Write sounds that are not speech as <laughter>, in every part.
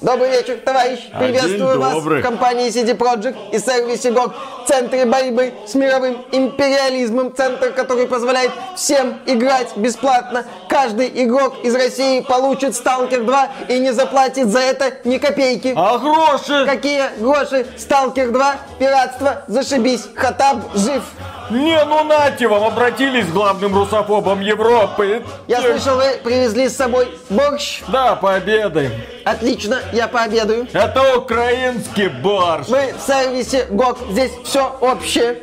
добрый вечер, товарищ. Приветствую вас добрый. в компании CD Projekt и сервисе GOG. Центре борьбы с мировым империализмом. Центр, который позволяет всем играть бесплатно. Каждый игрок из России получит Stalker 2 и не заплатит за это ни копейки. А гроши? Какие гроши? Сталкер 2, пиратство, зашибись, Хатаб жив. Не, ну нате вам, обратились к главным русофобам Европы. Я слышал, вы привезли с собой борщ. Да, пообедаем. Отлично, я пообедаю. Это украинский борщ. Мы в сервисе ГОК, здесь все общее.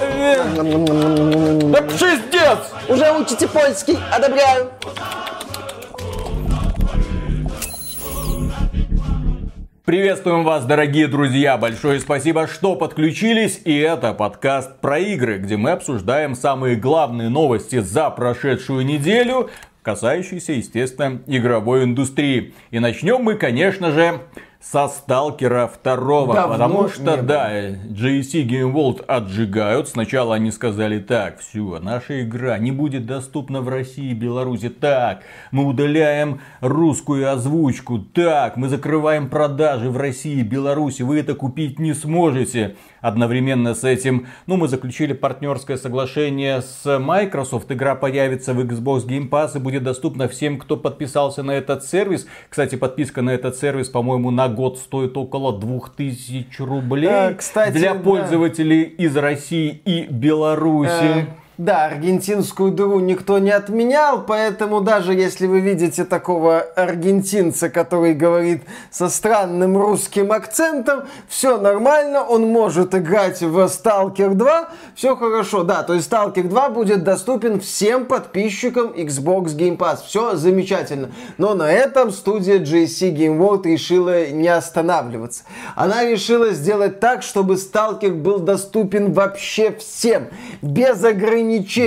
Э, Да пиздец! Уже учите польский, одобряю. Приветствуем вас, дорогие друзья! Большое спасибо, что подключились. И это подкаст про игры, где мы обсуждаем самые главные новости за прошедшую неделю, касающиеся, естественно, игровой индустрии. И начнем мы, конечно же, со Сталкера 2. Давно потому что, да, GSC Game World отжигают. Сначала они сказали, так, все, наша игра не будет доступна в России и Беларуси. Так, мы удаляем русскую озвучку. Так, мы закрываем продажи в России и Беларуси. Вы это купить не сможете. Одновременно с этим, ну, мы заключили партнерское соглашение с Microsoft. Игра появится в Xbox Game Pass и будет доступна всем, кто подписался на этот сервис. Кстати, подписка на этот сервис, по-моему, на год стоит около 2000 рублей. Да, кстати, для да. пользователей из России и Беларуси. Э, Да, аргентинскую дыру никто не отменял, поэтому даже если вы видите такого аргентинца, который говорит со странным русским акцентом, все нормально, он может играть в Stalker 2, все хорошо. Да, то есть Stalker 2 будет доступен всем подписчикам Xbox Game Pass. Все замечательно. Но на этом студия GSC Game World решила не останавливаться. Она решила сделать так, чтобы Stalker был доступен вообще всем, без ограничений.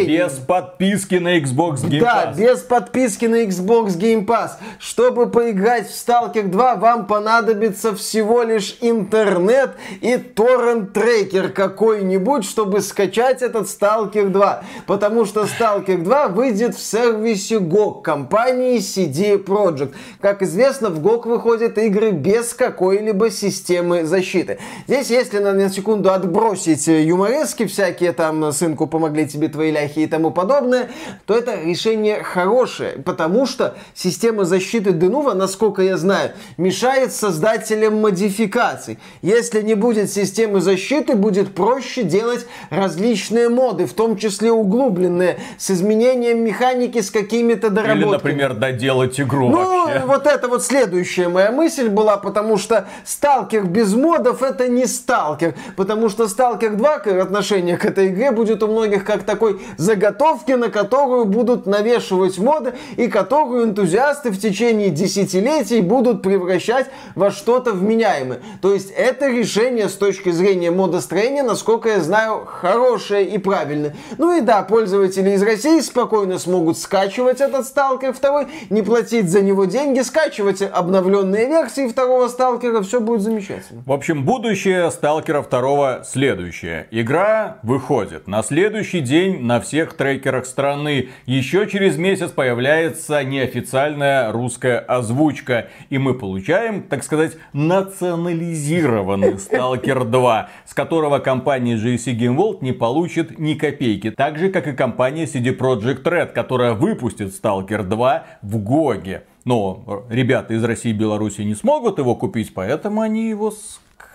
Без подписки на Xbox Game Да, Pass. без подписки на Xbox Game Pass. Чтобы поиграть в Stalker 2, вам понадобится всего лишь интернет и торрент-трекер какой-нибудь, чтобы скачать этот Stalker 2. Потому что Stalker 2 выйдет в сервисе GOG компании CD Projekt. Как известно, в GOG выходят игры без какой-либо системы защиты. Здесь, если на, на секунду отбросить юморески всякие, там, сынку, помогли тебе твои ляхи и тому подобное, то это решение хорошее, потому что система защиты Denuvo, насколько я знаю, мешает создателям модификаций. Если не будет системы защиты, будет проще делать различные моды, в том числе углубленные, с изменением механики, с какими-то доработками. Или, например, доделать игру Ну, вообще. вот это вот следующая моя мысль была, потому что сталкер без модов это не сталкер, потому что сталкер 2 к- отношение к этой игре будет у многих как такой заготовки, на которую будут навешивать моды и которую энтузиасты в течение десятилетий будут превращать во что-то вменяемое. То есть это решение с точки зрения модостроения, насколько я знаю, хорошее и правильное. Ну и да, пользователи из России спокойно смогут скачивать этот Сталкер 2, не платить за него деньги, скачивать обновленные версии второго Сталкера, все будет замечательно. В общем, будущее Сталкера 2 следующее. Игра выходит на следующий день на всех трекерах страны. Еще через месяц появляется неофициальная русская озвучка. И мы получаем, так сказать, национализированный <laughs> Сталкер 2, с которого компания GSC Game World не получит ни копейки. Так же, как и компания CD Projekt Red, которая выпустит Сталкер 2 в Гоге. Но ребята из России и Беларуси не смогут его купить, поэтому они его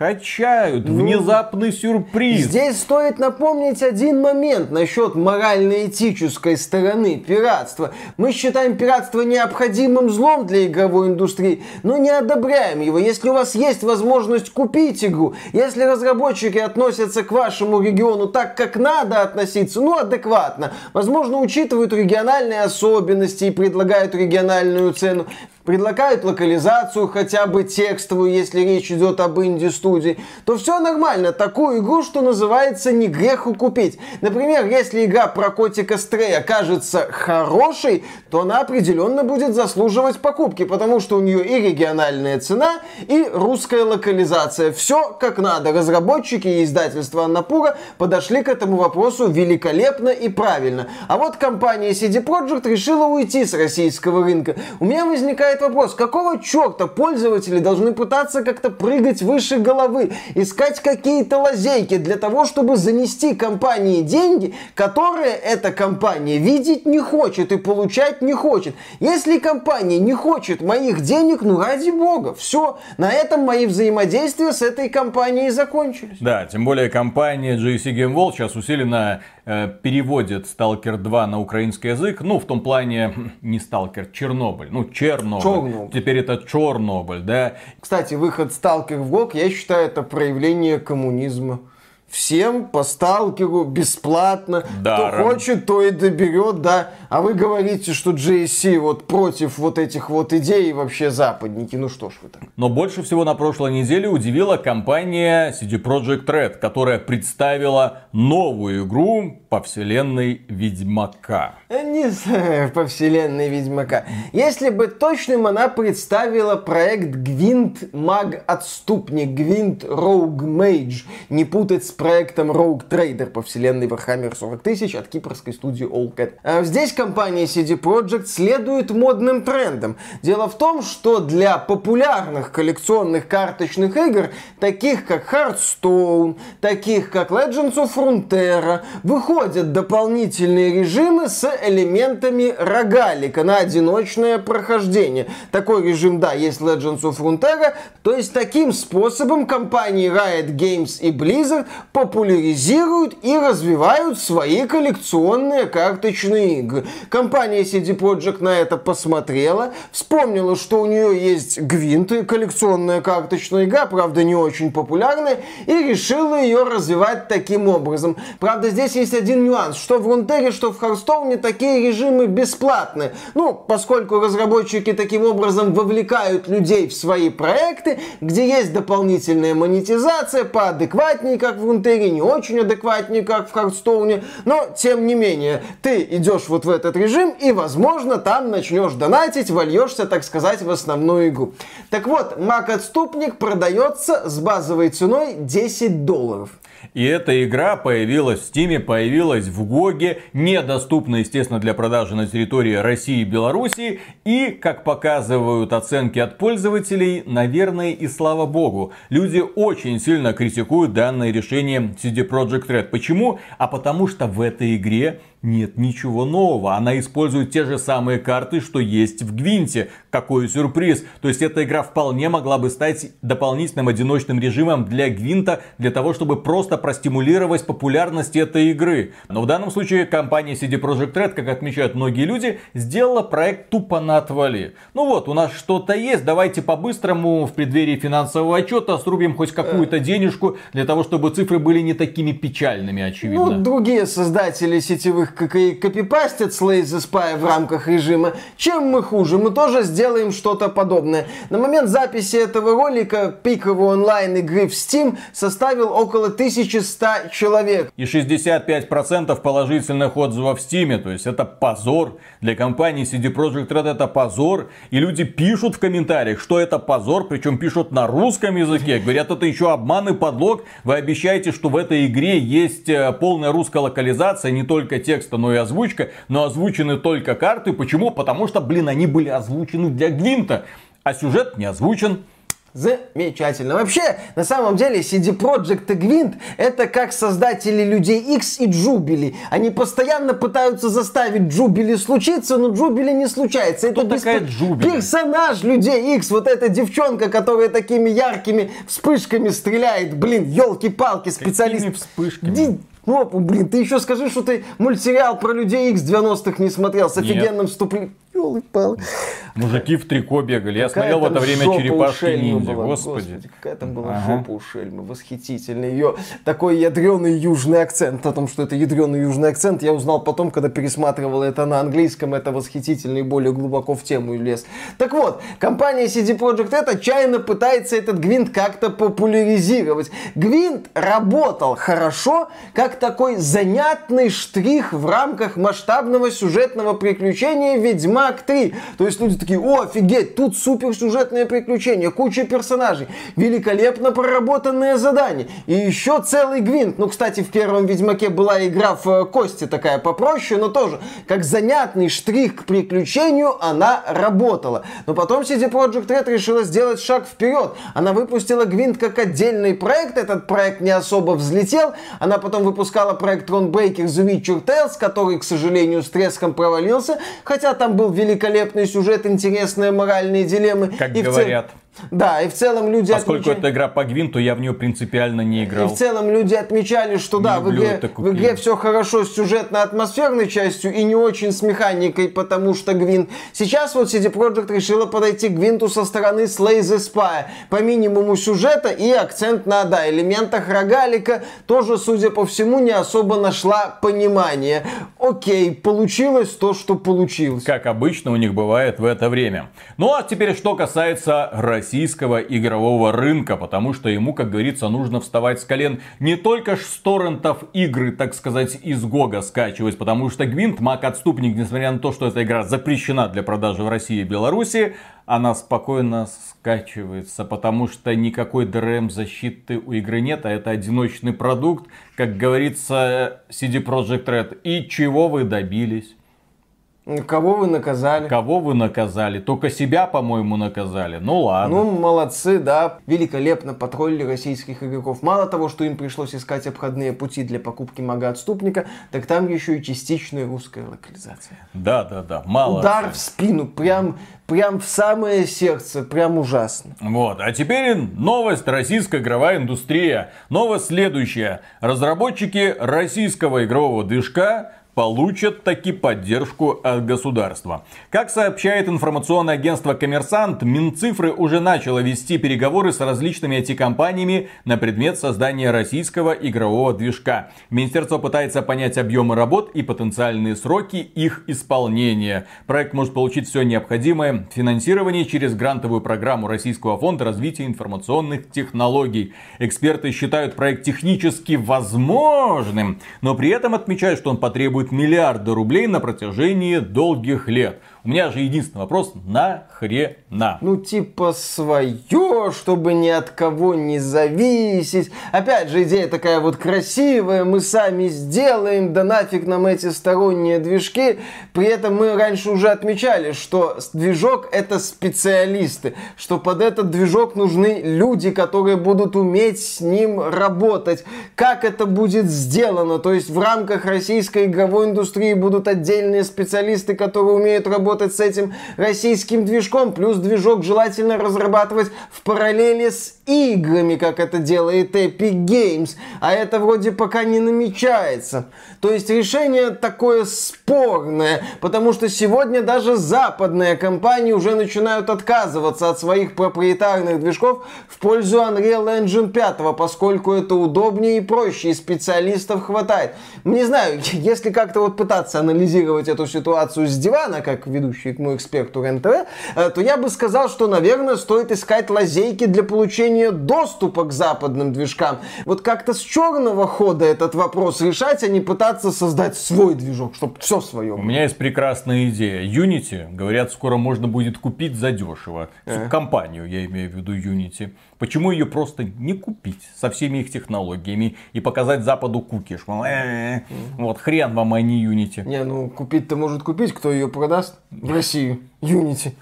скачают. Внезапный сюрприз. Здесь стоит напомнить один момент насчет морально-этической стороны пиратства. Мы считаем пиратство необходимым злом для игровой индустрии, но не одобряем его. Если у вас есть возможность купить игру, если разработчики относятся к вашему региону так, как надо относиться, ну, адекватно, возможно, учитывают региональные особенности и предлагают региональную цену, предлагают локализацию хотя бы текстовую, если речь идет об инди-студии, то все нормально. Такую игру, что называется, не греху купить. Например, если игра про котика Стрей окажется хорошей, то она определенно будет заслуживать покупки, потому что у нее и региональная цена, и русская локализация. Все как надо. Разработчики и издательство Аннапура подошли к этому вопросу великолепно и правильно. А вот компания CD Projekt решила уйти с российского рынка. У меня возникает возникает вопрос, какого черта пользователи должны пытаться как-то прыгать выше головы, искать какие-то лазейки для того, чтобы занести компании деньги, которые эта компания видеть не хочет и получать не хочет. Если компания не хочет моих денег, ну ради бога, все, на этом мои взаимодействия с этой компанией закончились. Да, тем более компания GSC Game World сейчас усиленно э, переводит Stalker 2 на украинский язык. Ну, в том плане, не Stalker, Чернобыль. Ну, Чернобыль. Чернобыль. Теперь это Чернобыль, да. Кстати, выход Stalker в GOG, я считаю, это проявление коммунизма всем по сталкеру бесплатно. Даром. Кто хочет, то и доберет, да. А вы говорите, что JSC вот против вот этих вот идей вообще западники. Ну что ж вы так. Но больше всего на прошлой неделе удивила компания CD Projekt Red, которая представила новую игру по вселенной Ведьмака. Не знаю, по вселенной Ведьмака. Если бы точным, она представила проект Гвинт Маг Отступник, Гвинт Роуг Мейдж. Не путать с проектом Rogue Trader по вселенной Warhammer 40 тысяч от кипрской студии Allcat. А здесь компания CD Projekt следует модным трендам. Дело в том, что для популярных коллекционных карточных игр, таких как Hearthstone, таких как Legends of Frontera, выходят дополнительные режимы с элементами рогалика на одиночное прохождение. Такой режим, да, есть Legends of Frontera, то есть таким способом компании Riot Games и Blizzard популяризируют и развивают свои коллекционные карточные игры. Компания CD Projekt на это посмотрела, вспомнила, что у нее есть Гвинт, коллекционная карточная игра, правда не очень популярная, и решила ее развивать таким образом. Правда, здесь есть один нюанс, что в Рунтере, что в Харстоуне такие режимы бесплатные. Ну, поскольку разработчики таким образом вовлекают людей в свои проекты, где есть дополнительная монетизация поадекватнее, как в Рунтере, Фронтире, не очень адекватнее, как в Хардстоуне, но тем не менее, ты идешь вот в этот режим и, возможно, там начнешь донатить, вольешься, так сказать, в основную игру. Так вот, Маг-отступник продается с базовой ценой 10 долларов. И эта игра появилась в Стиме, появилась в Гоге, недоступна, естественно, для продажи на территории России и Беларуси. И, как показывают оценки от пользователей, наверное, и слава богу, люди очень сильно критикуют данное решение CD Projekt Red. Почему? А потому что в этой игре нет ничего нового. Она использует те же самые карты, что есть в Гвинте. Какой сюрприз. То есть эта игра вполне могла бы стать дополнительным одиночным режимом для Гвинта, для того, чтобы просто простимулировать популярность этой игры. Но в данном случае компания CD Projekt Red, как отмечают многие люди, сделала проект тупо на отвали. Ну вот, у нас что-то есть, давайте по-быстрому в преддверии финансового отчета срубим хоть какую-то денежку, для того, чтобы цифры были не такими печальными, очевидно. Ну, другие создатели сетевых которых копипастят Slay the Spy в рамках режима, чем мы хуже, мы тоже сделаем что-то подобное. На момент записи этого ролика пиковый онлайн игры в Steam составил около 1100 человек. И 65% положительных отзывов в Steam, то есть это позор. Для компании CD Projekt Red это позор. И люди пишут в комментариях, что это позор, причем пишут на русском языке. Говорят, это еще обман и подлог. Вы обещаете, что в этой игре есть э, полная русская локализация, не только те текста, но и озвучка, но озвучены только карты. Почему? Потому что, блин, они были озвучены для Гвинта, а сюжет не озвучен. Замечательно. Вообще, на самом деле, CD Projekt и Gwent это как создатели Людей X и Джубили. Они постоянно пытаются заставить Джубили случиться, но Джубили не случается. Кто это такая бесп... Джубили? Персонаж Людей X, вот эта девчонка, которая такими яркими вспышками стреляет. Блин, елки-палки, специалист. Какими вспышками? Ну, блин, ты еще скажи, что ты мультсериал про людей X 90-х не смотрел с офигенным вступлением. Ёлы-палы. Мужики в трико бегали. Я смотрел в это время черепашки ниндзя. Господи. Господи, какая там была ага. жопа у Шельмы. Восхитительный. Ее такой ядреный южный акцент. О том, что это ядреный южный акцент, я узнал потом, когда пересматривал это на английском. Это восхитительный и более глубоко в тему лез. Так вот, компания CD Projekt Red отчаянно пытается этот гвинт как-то популяризировать. Гвинт работал хорошо, как такой занятный штрих в рамках масштабного сюжетного приключения Ведьмак 3. То есть люди такие, о, офигеть, тут супер сюжетное приключение, куча персонажей, великолепно проработанное задание. И еще целый гвинт. Ну, кстати, в первом Ведьмаке была игра в э, кости такая попроще, но тоже, как занятный штрих к приключению, она работала. Но потом CD Projekt Red решила сделать шаг вперед. Она выпустила гвинт как отдельный проект, этот проект не особо взлетел. Она потом выпускала проект Ron Baker The Witcher Tales, который, к сожалению, с треском провалился, хотя там был великолепный сюжет, интересные моральные дилеммы. Как и говорят. Да, и в целом люди Поскольку отмечали... это игра по Гвинту, я в нее принципиально не играл. И в целом люди отмечали, что да, в игре, в игре все хорошо с сюжетно-атмосферной частью и не очень с механикой, потому что Гвинт. Сейчас вот CD Projekt решила подойти к Гвинту со стороны Slay the Spy. По минимуму сюжета и акцент на, да, элементах рогалика тоже, судя по всему, не особо нашла понимание. Окей, получилось то, что получилось. Как обычно у них бывает в это время. Ну а теперь что касается российского игрового рынка, потому что ему, как говорится, нужно вставать с колен не только с торрентов игры, так сказать, из Гога скачивать, потому что Гвинт, Маг Отступник, несмотря на то, что эта игра запрещена для продажи в России и Беларуси, она спокойно скачивается, потому что никакой DRM защиты у игры нет, а это одиночный продукт, как говорится CD Projekt Red. И чего вы добились? Кого вы наказали? Кого вы наказали? Только себя, по-моему, наказали. Ну ладно. Ну, молодцы, да. Великолепно потроллили российских игроков. Мало того, что им пришлось искать обходные пути для покупки мага-отступника, так там еще и частичная русская локализация. Да, да, да. Мало. Удар в спину. Прям, прям в самое сердце. Прям ужасно. Вот. А теперь новость российская игровая индустрия. Новость следующая. Разработчики российского игрового движка получат таки поддержку от государства. Как сообщает информационное агентство «Коммерсант», Минцифры уже начало вести переговоры с различными IT-компаниями на предмет создания российского игрового движка. Министерство пытается понять объемы работ и потенциальные сроки их исполнения. Проект может получить все необходимое финансирование через грантовую программу Российского фонда развития информационных технологий. Эксперты считают проект технически возможным, но при этом отмечают, что он потребует миллиарда рублей на протяжении долгих лет. У меня же единственный вопрос, нахрена? Ну, типа свое, чтобы ни от кого не зависеть. Опять же, идея такая вот красивая, мы сами сделаем, да нафиг нам эти сторонние движки. При этом мы раньше уже отмечали, что движок это специалисты, что под этот движок нужны люди, которые будут уметь с ним работать. Как это будет сделано? То есть в рамках российской игровой индустрии будут отдельные специалисты, которые умеют работать работать с этим российским движком, плюс движок желательно разрабатывать в параллели с играми, как это делает Epic Games, а это вроде пока не намечается. То есть решение такое спорное, потому что сегодня даже западные компании уже начинают отказываться от своих проприетарных движков в пользу Unreal Engine 5, поскольку это удобнее и проще, и специалистов хватает. Не знаю, <laughs> если как-то вот пытаться анализировать эту ситуацию с дивана, как ведущий мой эксперт РНТВ, э, то я бы сказал, что, наверное, стоит искать лазейки для получения доступа к западным движкам. Вот как-то с черного хода этот вопрос решать, а не пытаться создать свой движок, чтобы все свое. У меня есть прекрасная идея. Unity, говорят, скоро можно будет купить задешево. Э. Компанию, я имею в виду Unity. Почему ее просто не купить со всеми их технологиями и показать Западу кукиш? Э, вот хрен вам, а не Unity. Не, ну купить-то может купить, кто ее продаст в Россию. Unity.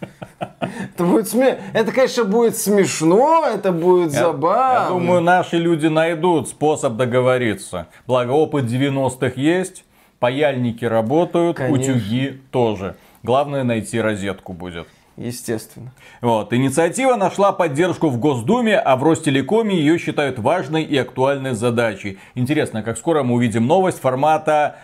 <laughs> Это будет сме... Это, конечно, будет смешно, это будет я, забавно. Я думаю, наши люди найдут способ договориться. Благо, опыт 90-х есть, паяльники работают, конечно. утюги тоже. Главное найти розетку будет. Естественно. Вот. Инициатива нашла поддержку в Госдуме, а в Ростелекоме ее считают важной и актуальной задачей. Интересно, как скоро мы увидим новость формата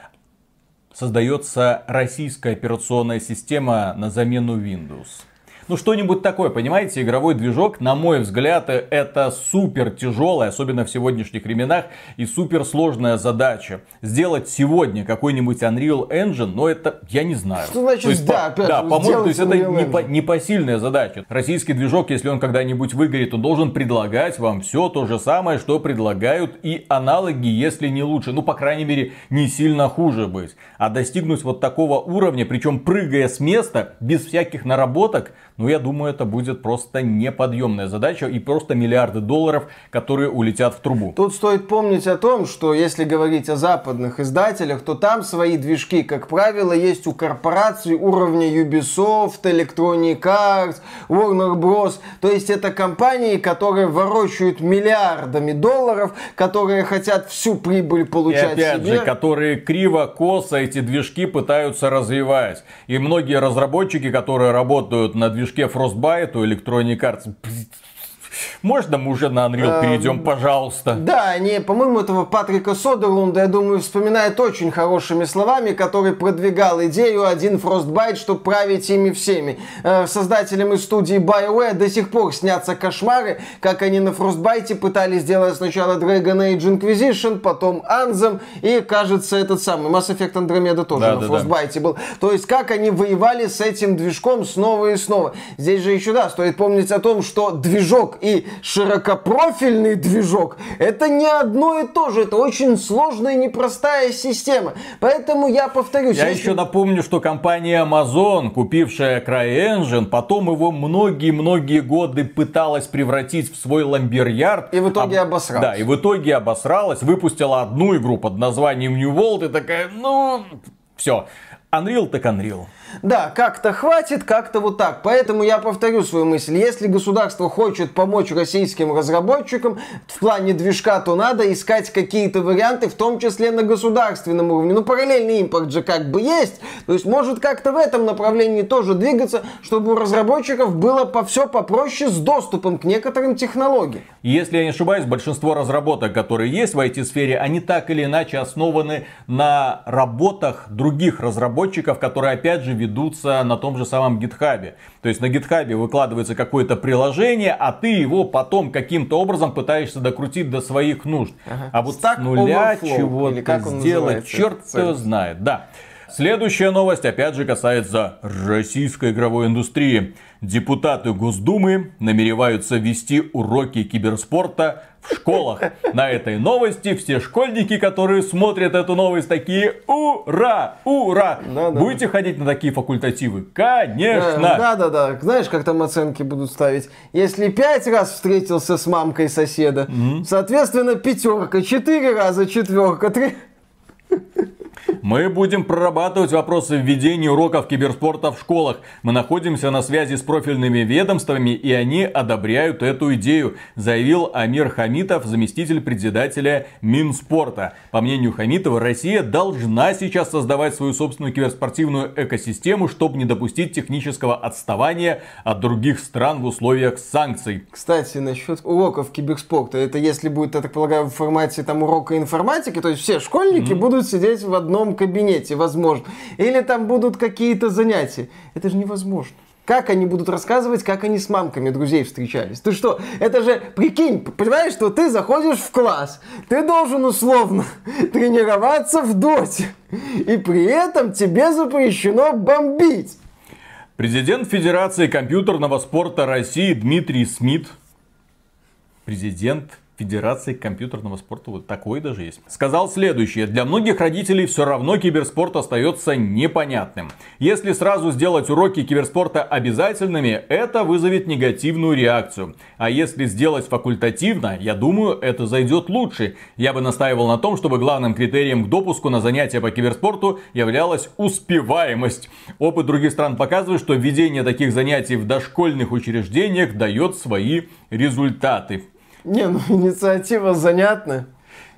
создается российская операционная система на замену Windows. Ну, что-нибудь такое, понимаете, игровой движок, на мой взгляд, это супер тяжелая, особенно в сегодняшних временах, и супер сложная задача. Сделать сегодня какой-нибудь Unreal Engine, но это, я не знаю. Что значит, есть, да, по, опять да, по-моему, то есть это не, по- непосильная задача. Российский движок, если он когда-нибудь выгорит, он должен предлагать вам все то же самое, что предлагают и аналоги, если не лучше. Ну, по крайней мере, не сильно хуже быть. А достигнуть вот такого уровня, причем прыгая с места, без всяких наработок, ну, я думаю, это будет просто неподъемная задача и просто миллиарды долларов, которые улетят в трубу. Тут стоит помнить о том, что если говорить о западных издателях, то там свои движки, как правило, есть у корпораций уровня Ubisoft, Electronic Arts, Warner Bros. То есть это компании, которые ворочают миллиардами долларов, которые хотят всю прибыль И получать опять себе. же, которые криво-косо эти движки пытаются развивать. И многие разработчики, которые работают на движке Frostbite у Electronic Arts, можно мы уже на Unreal Эм, перейдем, пожалуйста? Да, они, по-моему, этого Патрика Содерлунда, я думаю, вспоминают очень хорошими словами, который продвигал идею один Frostbite, чтобы править ими всеми. Э, Создателям из студии BioWare до сих пор снятся кошмары, как они на Frostbite пытались сделать сначала Dragon Age Inquisition, потом Anthem, и, кажется, этот самый Mass Effect Andromeda тоже Да, на да, да. Frostbite был. То есть, как они воевали с этим движком снова и снова. Здесь же еще, да, стоит помнить о том, что движок и широкопрофильный движок это не одно и то же. Это очень сложная и непростая система. Поэтому я повторюсь. Я если- еще напомню, что компания Amazon, купившая CryEngine, потом его многие-многие годы пыталась превратить в свой ламберярд. И в итоге Об- обосралась. Да, и в итоге обосралась, выпустила одну игру под названием New World и такая, ну, все. Unreal так Unreal. Да, как-то хватит, как-то вот так. Поэтому я повторю свою мысль. Если государство хочет помочь российским разработчикам в плане движка, то надо искать какие-то варианты, в том числе на государственном уровне. Ну, параллельный импорт же как бы есть. То есть, может как-то в этом направлении тоже двигаться, чтобы у разработчиков было по все попроще с доступом к некоторым технологиям. Если я не ошибаюсь, большинство разработок, которые есть в IT-сфере, они так или иначе основаны на работах других разработчиков, которые опять же ведутся на том же самом гитхабе. То есть на гитхабе выкладывается какое-то приложение, а ты его потом каким-то образом пытаешься докрутить до своих нужд. А вот Stack с нуля Overflow, чего-то сделать, черт сервис? знает. Да. Следующая новость опять же касается российской игровой индустрии. Депутаты Госдумы намереваются ввести уроки киберспорта в школах. На этой новости все школьники, которые смотрят эту новость, такие «Ура! Ура!» Да-да. Будете ходить на такие факультативы? Конечно! Да, да, да. Знаешь, как там оценки будут ставить? Если пять раз встретился с мамкой соседа, соответственно, пятерка, четыре раза четверка, три. Мы будем прорабатывать вопросы введения уроков киберспорта в школах. Мы находимся на связи с профильными ведомствами, и они одобряют эту идею, заявил Амир Хамитов, заместитель председателя Минспорта. По мнению Хамитова, Россия должна сейчас создавать свою собственную киберспортивную экосистему, чтобы не допустить технического отставания от других стран в условиях санкций. Кстати, насчет уроков киберспорта, это если будет, я так полагаю, в формате там урока информатики, то есть все школьники будут сидеть в одном кабинете, возможно. Или там будут какие-то занятия. Это же невозможно. Как они будут рассказывать, как они с мамками друзей встречались? Ты что, это же, прикинь, понимаешь, что ты заходишь в класс, ты должен условно <laughs> тренироваться в доте, и при этом тебе запрещено бомбить. Президент Федерации компьютерного спорта России Дмитрий Смит. Президент Федерации компьютерного спорта, вот такой даже есть. Сказал следующее. Для многих родителей все равно киберспорт остается непонятным. Если сразу сделать уроки киберспорта обязательными, это вызовет негативную реакцию. А если сделать факультативно, я думаю, это зайдет лучше. Я бы настаивал на том, чтобы главным критерием к допуску на занятия по киберспорту являлась успеваемость. Опыт других стран показывает, что введение таких занятий в дошкольных учреждениях дает свои результаты. Не, ну <laughs> инициатива занятная.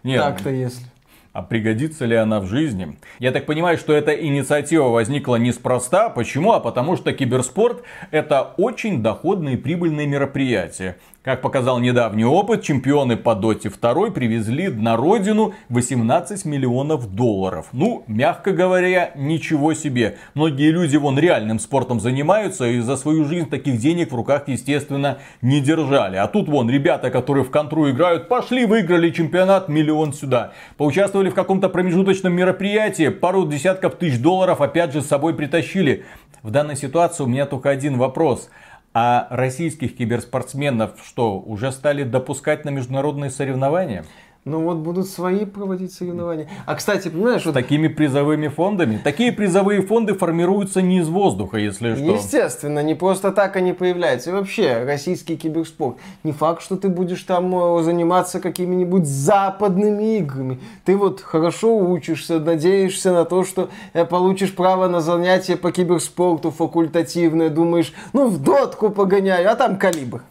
Нет, Так-то если. а пригодится ли она в жизни? Я так понимаю, что эта инициатива возникла неспроста. Почему? А потому что киберспорт это очень доходное и прибыльное мероприятие. Как показал недавний опыт, чемпионы по Доте 2 привезли на родину 18 миллионов долларов. Ну, мягко говоря, ничего себе. Многие люди вон реальным спортом занимаются и за свою жизнь таких денег в руках, естественно, не держали. А тут вон ребята, которые в контру играют, пошли, выиграли чемпионат, миллион сюда. Поучаствовали в каком-то промежуточном мероприятии, пару десятков тысяч долларов опять же с собой притащили. В данной ситуации у меня только один вопрос – а российских киберспортсменов что, уже стали допускать на международные соревнования? Ну вот будут свои проводить соревнования. А кстати, понимаешь, вот... Такими призовыми фондами? Такие призовые фонды формируются не из воздуха, если что. Естественно, не просто так они появляются. И вообще, российский киберспорт. Не факт, что ты будешь там э, заниматься какими-нибудь западными играми. Ты вот хорошо учишься, надеешься на то, что э, получишь право на занятия по киберспорту факультативное. Думаешь, ну в дотку погоняю, а там калибр.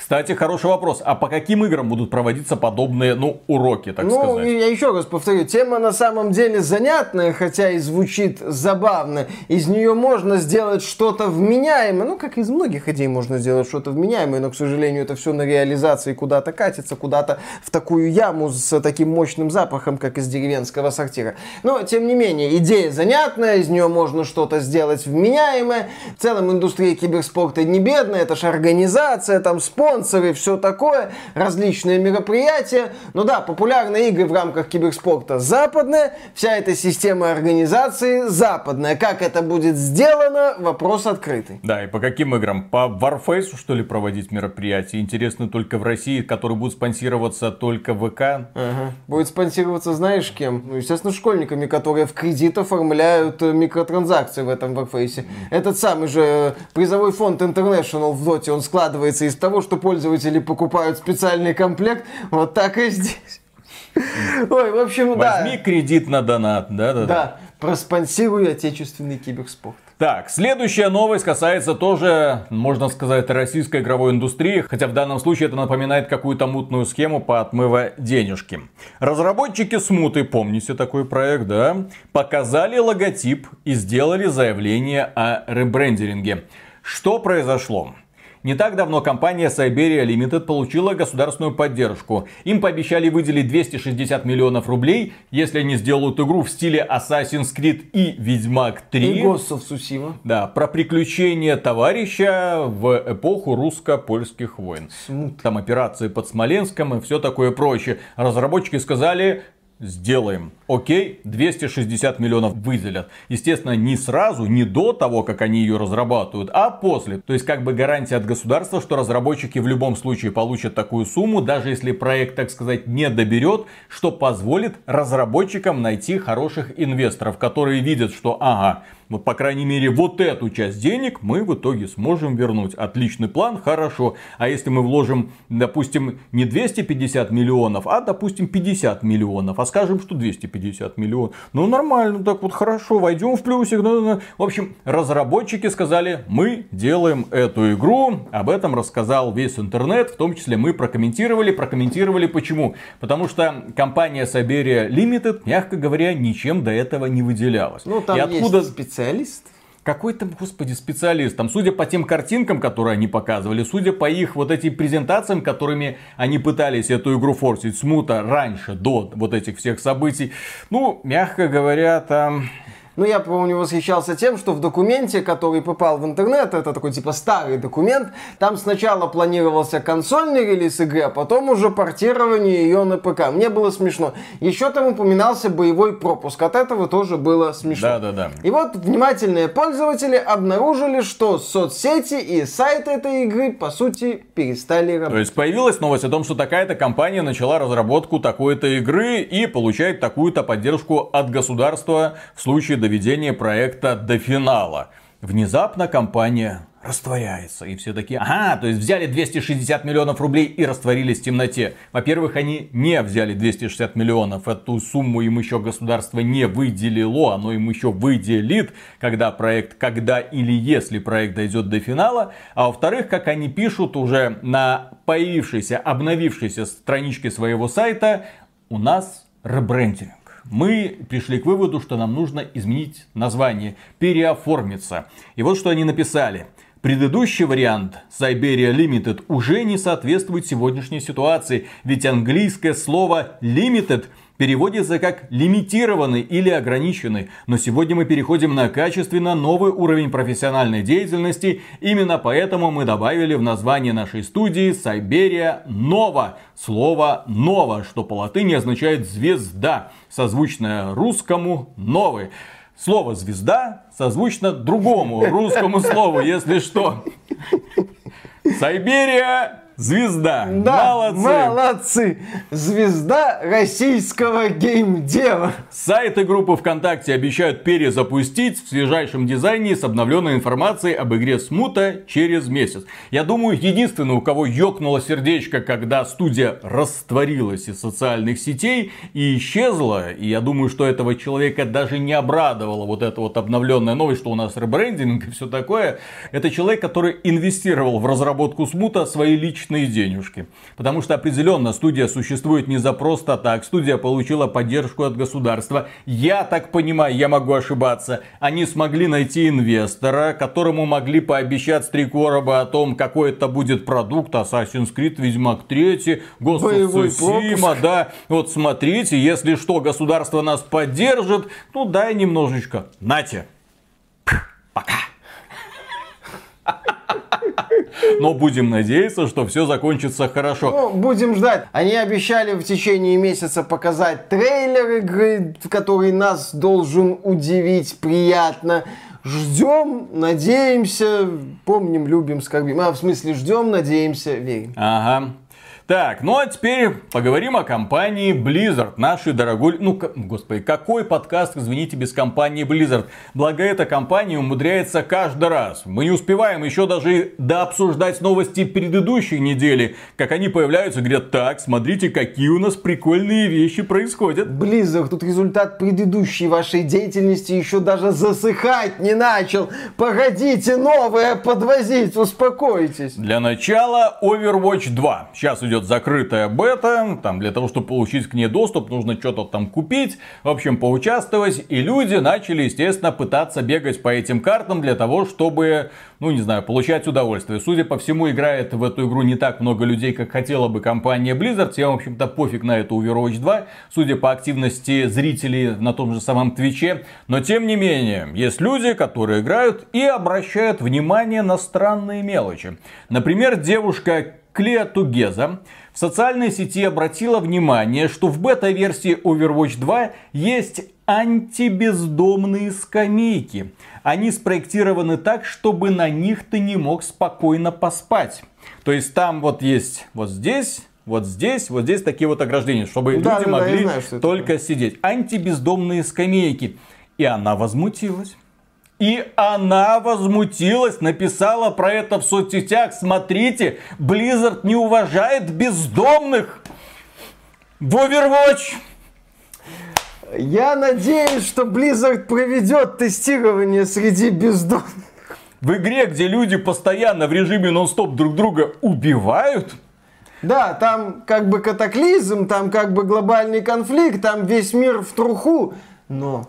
Кстати, хороший вопрос. А по каким играм будут проводиться подобные, ну, уроки, так ну, сказать? Ну, я еще раз повторю, тема на самом деле занятная, хотя и звучит забавно. Из нее можно сделать что-то вменяемое. Ну, как из многих идей можно сделать что-то вменяемое, но, к сожалению, это все на реализации куда-то катится, куда-то в такую яму с таким мощным запахом, как из деревенского сортира. Но, тем не менее, идея занятная, из нее можно что-то сделать вменяемое. В целом, индустрия киберспорта не бедная, это же организация, там спорт, спонсоры, все такое, различные мероприятия. Ну да, популярные игры в рамках киберспорта западные, вся эта система организации западная. Как это будет сделано, вопрос открытый. Да, и по каким играм? По Warface, что ли, проводить мероприятия? Интересно только в России, которые будут спонсироваться только ВК. Ага. Будет спонсироваться, знаешь, кем? Ну, естественно, школьниками, которые в кредит оформляют э, микротранзакции в этом Warface. Этот самый же призовой фонд International в Доте, он складывается из того, что пользователи покупают специальный комплект, вот так и здесь. Ой, в общем, да. Возьми кредит на донат, да, да, да. Проспонсируй отечественный киберспорт. Так, следующая новость касается тоже, можно сказать, российской игровой индустрии, хотя в данном случае это напоминает какую-то мутную схему по отмыва денежки. Разработчики Смуты, помните такой проект, да, показали логотип и сделали заявление о ребрендеринге. Что произошло? Не так давно компания Siberia Limited получила государственную поддержку. Им пообещали выделить 260 миллионов рублей, если они сделают игру в стиле Assassin's Creed и Ведьмак 3. И Ghost of Tsushima. Да, про приключения товарища в эпоху русско-польских войн. Смут. Там операции под Смоленском и все такое прочее. Разработчики сказали, сделаем. Окей, 260 миллионов выделят. Естественно, не сразу, не до того, как они ее разрабатывают, а после. То есть, как бы гарантия от государства, что разработчики в любом случае получат такую сумму, даже если проект, так сказать, не доберет, что позволит разработчикам найти хороших инвесторов, которые видят, что ага, вот, по крайней мере, вот эту часть денег мы в итоге сможем вернуть. Отличный план, хорошо. А если мы вложим, допустим, не 250 миллионов, а, допустим, 50 миллионов, а скажем, что 250 миллионов, ну, нормально, так вот хорошо, войдем в плюсик. В общем, разработчики сказали, мы делаем эту игру. Об этом рассказал весь интернет, в том числе мы прокомментировали. Прокомментировали почему? Потому что компания Siberia Limited, мягко говоря, ничем до этого не выделялась. Ну, там И откуда... есть специалист? Какой там, господи, специалист? Там, судя по тем картинкам, которые они показывали, судя по их вот этим презентациям, которыми они пытались эту игру форсить, смута раньше, до вот этих всех событий, ну, мягко говоря, там но я помню восхищался тем, что в документе, который попал в интернет, это такой типа старый документ, там сначала планировался консольный релиз игры, а потом уже портирование ее на ПК. Мне было смешно. Еще там упоминался боевой пропуск. От этого тоже было смешно. Да, да, да. И вот внимательные пользователи обнаружили, что соцсети и сайты этой игры, по сути, перестали работать. То есть появилась новость о том, что такая-то компания начала разработку такой-то игры и получает такую-то поддержку от государства в случае доведения проекта до финала. Внезапно компания растворяется. И все такие, ага, то есть взяли 260 миллионов рублей и растворились в темноте. Во-первых, они не взяли 260 миллионов. Эту сумму им еще государство не выделило. Оно им еще выделит, когда проект, когда или если проект дойдет до финала. А во-вторых, как они пишут уже на появившейся, обновившейся страничке своего сайта, у нас ребрендинг мы пришли к выводу, что нам нужно изменить название, переоформиться. И вот что они написали. Предыдущий вариант Siberia Limited уже не соответствует сегодняшней ситуации, ведь английское слово limited переводится как лимитированный или ограниченный. Но сегодня мы переходим на качественно новый уровень профессиональной деятельности. Именно поэтому мы добавили в название нашей студии Siberia Nova. Слово Nova, что по латыни означает звезда, созвучное русскому новый. Слово «звезда» созвучно другому русскому слову, если что. <laughs> Сайберия Звезда. Да, молодцы. молодцы. Звезда российского геймдева. Сайты группы ВКонтакте обещают перезапустить в свежайшем дизайне с обновленной информацией об игре Смута через месяц. Я думаю, единственный, у кого ёкнуло сердечко, когда студия растворилась из социальных сетей и исчезла, и я думаю, что этого человека даже не обрадовала вот эта вот обновленная новость, что у нас ребрендинг и все такое. Это человек, который инвестировал в разработку Смута свои личные личные денежки. Потому что определенно студия существует не за просто так. Студия получила поддержку от государства. Я так понимаю, я могу ошибаться. Они смогли найти инвестора, которому могли пообещать с три короба о том, какой это будет продукт. Assassin's Creed, Ведьмак 3, Ghost of Tsushima, да. Вот смотрите, если что, государство нас поддержит, ну дай немножечко. Нате. Пока. Но будем надеяться, что все закончится хорошо. Ну, будем ждать. Они обещали в течение месяца показать трейлер игры, который нас должен удивить приятно. Ждем, надеемся, помним, любим, скорбим. А, в смысле, ждем, надеемся, верим. Ага. Так, ну а теперь поговорим о компании Blizzard, нашей дорогой... Ну, господи, какой подкаст, извините, без компании Blizzard? Благо, эта компания умудряется каждый раз. Мы не успеваем еще даже дообсуждать новости предыдущей недели, как они появляются и говорят, так, смотрите, какие у нас прикольные вещи происходят. Blizzard, тут результат предыдущей вашей деятельности еще даже засыхать не начал. Погодите, новое подвозить, успокойтесь. Для начала Overwatch 2. Сейчас идет идет закрытая бета, там для того, чтобы получить к ней доступ, нужно что-то там купить, в общем, поучаствовать, и люди начали, естественно, пытаться бегать по этим картам для того, чтобы, ну, не знаю, получать удовольствие. Судя по всему, играет в эту игру не так много людей, как хотела бы компания Blizzard, всем, в общем-то, пофиг на эту Overwatch 2, судя по активности зрителей на том же самом Твиче, но, тем не менее, есть люди, которые играют и обращают внимание на странные мелочи. Например, девушка Клея Тугеза в социальной сети обратила внимание, что в бета-версии Overwatch 2 есть антибездомные скамейки. Они спроектированы так, чтобы на них ты не мог спокойно поспать. То есть там вот есть вот здесь, вот здесь, вот здесь такие вот ограждения, чтобы да, люди да, могли да, знаю, только сидеть. Антибездомные скамейки. И она возмутилась. И она возмутилась, написала про это в соцсетях. Смотрите, Blizzard не уважает бездомных в Overwatch. Я надеюсь, что Blizzard проведет тестирование среди бездомных. В игре, где люди постоянно в режиме нон-стоп друг друга убивают, да, там как бы катаклизм, там как бы глобальный конфликт, там весь мир в труху. Но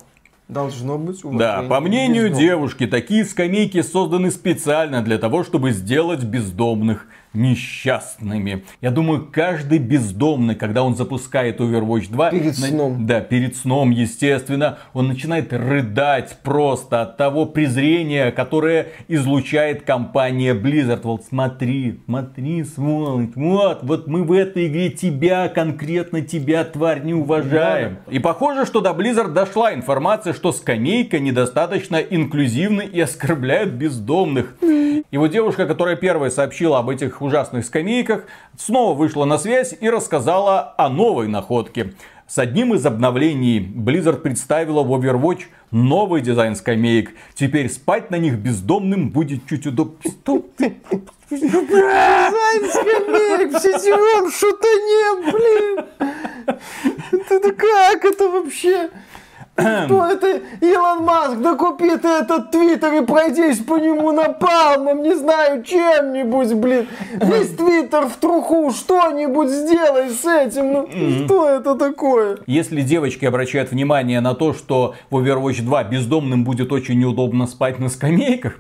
Должно быть Да, по мнению девушки, такие скамейки созданы специально для того, чтобы сделать бездомных несчастными. Я думаю, каждый бездомный, когда он запускает Overwatch 2... Перед сном. Да, перед сном, естественно, он начинает рыдать просто от того презрения, которое излучает компания Blizzard. Вот смотри, смотри, сволочь, вот, вот мы в этой игре тебя, конкретно тебя, тварь, не уважаем. Да. И похоже, что до Blizzard дошла информация, что скамейка недостаточно инклюзивна и оскорбляют бездомных. И вот девушка, которая первая сообщила об этих ужасных скамейках, снова вышла на связь и рассказала о новой находке. С одним из обновлений Blizzard представила в Overwatch новый дизайн скамеек. Теперь спать на них бездомным будет чуть удобнее. Дизайн скамеек в сетевом шутане, блин. Это как это вообще? Что <clears throat> это Илон Маск? Да купи ты этот твиттер и пройдись по нему напалмом, не знаю, чем-нибудь, блин. Весь <clears throat> твиттер в труху, что-нибудь сделай с этим. Ну, что это такое? Если девочки обращают внимание на то, что в Overwatch 2 бездомным будет очень неудобно спать на скамейках,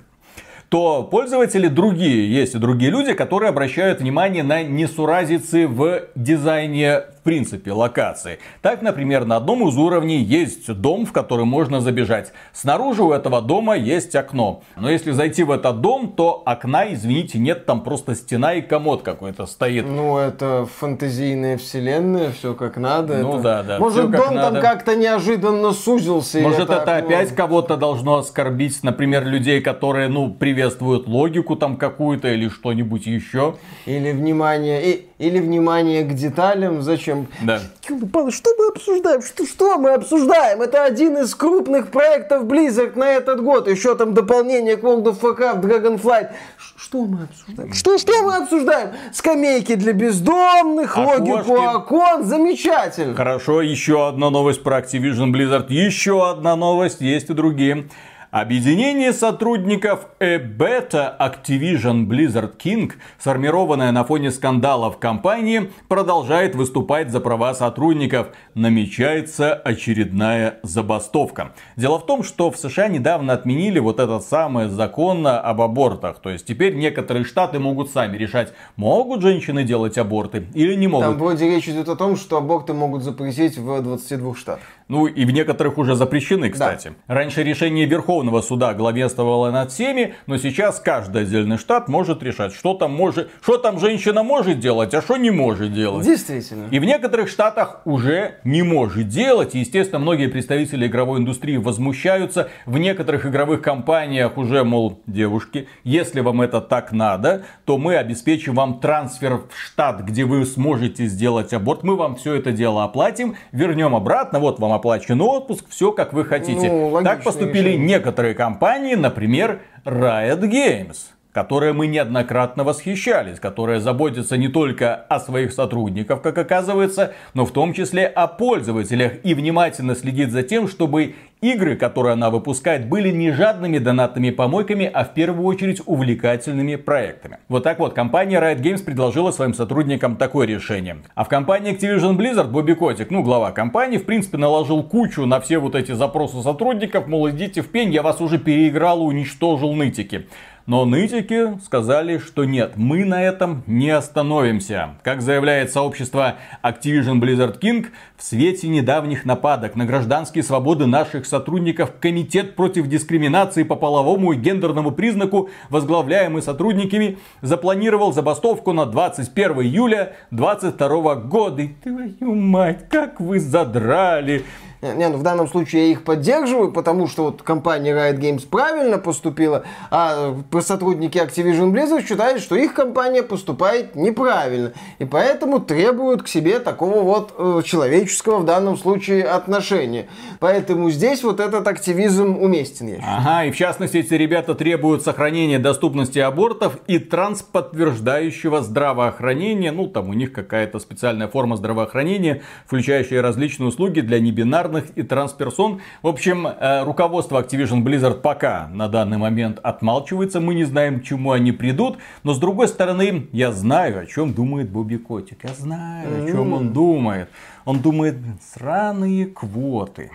то пользователи другие, есть и другие люди, которые обращают внимание на несуразицы в дизайне в принципе локации. Так, например, на одном из уровней есть дом, в который можно забежать. Снаружи у этого дома есть окно. Но если зайти в этот дом, то окна, извините, нет, там просто стена и комод какой-то стоит. Ну, это фантазийная вселенная, все как надо. Ну это... да, да. Может, как дом надо. там как-то неожиданно сузился. Может, это, окно- опять кого-то должно оскорбить, например, людей, которые, ну, приветствуют логику там какую-то или что-нибудь еще. Или внимание, и, или внимание к деталям. Зачем? Да. Что мы обсуждаем? Что, что мы обсуждаем? Это один из крупных проектов Blizzard на этот год. Еще там дополнение к World of Warcraft, Dragonflight. Что мы обсуждаем? Что, что мы обсуждаем? Скамейки для бездомных, логику Окошки. окон. Замечательно. Хорошо, еще одна новость про Activision Blizzard. Еще одна новость, есть и другие. Объединение сотрудников Ebeta Activision Blizzard King, сформированное на фоне скандалов компании, продолжает выступать за права сотрудников. Намечается очередная забастовка. Дело в том, что в США недавно отменили вот этот самый закон об абортах. То есть теперь некоторые штаты могут сами решать, могут женщины делать аборты или не могут. Там вроде речь идет о том, что аборты могут запретить в 22 штатах. Ну и в некоторых уже запрещены, кстати. Раньше решение Верховного суда главенствовало над всеми, но сейчас каждый отдельный штат может решать, что там может, что там женщина может делать, а что не может делать. Действительно. И в некоторых штатах уже не может делать. И, естественно, многие представители игровой индустрии возмущаются. В некоторых игровых компаниях уже, мол, девушки, если вам это так надо, то мы обеспечим вам трансфер в штат, где вы сможете сделать аборт. Мы вам все это дело оплатим, вернем обратно. Вот вам оплачен отпуск, все как вы хотите. Ну, так поступили решение. некоторые компании, например, Riot Games которые мы неоднократно восхищались, которые заботятся не только о своих сотрудниках, как оказывается, но в том числе о пользователях и внимательно следит за тем, чтобы игры, которые она выпускает, были не жадными донатными помойками, а в первую очередь увлекательными проектами. Вот так вот, компания Riot Games предложила своим сотрудникам такое решение. А в компании Activision Blizzard Бобби Котик, ну глава компании, в принципе наложил кучу на все вот эти запросы сотрудников, мол, идите в пень, я вас уже переиграл и уничтожил нытики. Но нытики сказали, что нет, мы на этом не остановимся. Как заявляет сообщество Activision Blizzard King, в свете недавних нападок на гражданские свободы наших сотрудников Комитет против дискриминации по половому и гендерному признаку, возглавляемый сотрудниками, запланировал забастовку на 21 июля 2022 года. И твою мать, как вы задрали! Не, ну в данном случае я их поддерживаю, потому что вот компания Riot Games правильно поступила, а э, сотрудники Activision Blizzard считают, что их компания поступает неправильно. И поэтому требуют к себе такого вот э, человеческого в данном случае отношения. Поэтому здесь вот этот активизм уместен, я. Ага, и в частности эти ребята требуют сохранения доступности абортов и трансподтверждающего здравоохранения. Ну, там у них какая-то специальная форма здравоохранения, включающая различные услуги для небинарных и трансперсон. В общем, э, руководство Activision Blizzard пока на данный момент отмалчивается. Мы не знаем, к чему они придут. Но с другой стороны, я знаю, о чем думает Бобби Котик. Я знаю, о чем он думает. Он думает, сраные квоты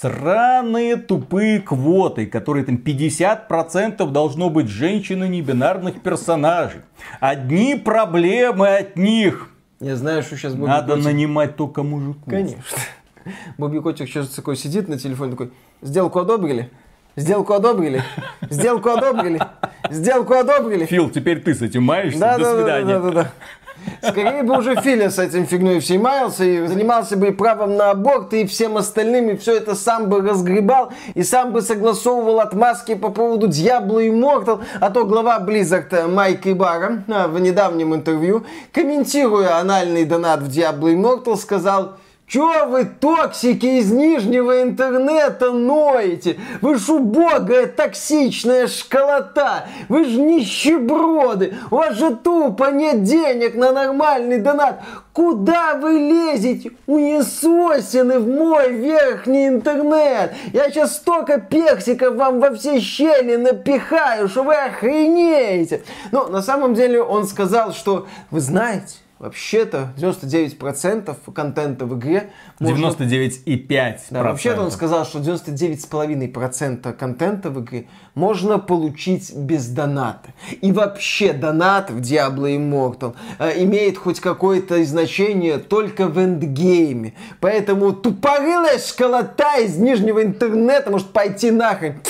сраные тупые квоты, которые там 50% должно быть женщин и небинарных персонажей. Одни проблемы от них. Я знаю, что сейчас Бобби Надо Котик- нанимать только мужиков. Конечно. <laughs> Бобби Котик сейчас такой сидит на телефоне, такой, сделку одобрили? Сделку одобрили? Сделку одобрили? Сделку одобрили? Фил, теперь ты с этим маешься. Да, До да, да, свидания. да, да, да. Скорее бы уже Филя с этим фигней всей маялся и занимался бы и правом на аборт, и всем остальным, и все это сам бы разгребал, и сам бы согласовывал отмазки по поводу Diablo Immortal, а то глава Blizzard Майк Ибара а, в недавнем интервью, комментируя анальный донат в Diablo Immortal, сказал... Чё вы, токсики из нижнего интернета, ноете? Вы ж убогая токсичная школота! Вы ж нищеброды! У вас же тупо нет денег на нормальный донат! Куда вы лезете, уесосины в мой верхний интернет? Я сейчас столько персиков вам во все щели напихаю, что вы охренеете! Но на самом деле он сказал, что вы знаете, Вообще-то 99% контента в игре... Можно... 99,5%. Да, вообще-то он сказал, что 99,5% контента в игре можно получить без доната. И вообще донат в Diablo Immortal э, имеет хоть какое-то значение только в эндгейме. Поэтому тупорылая школота из нижнего интернета может пойти нахрен.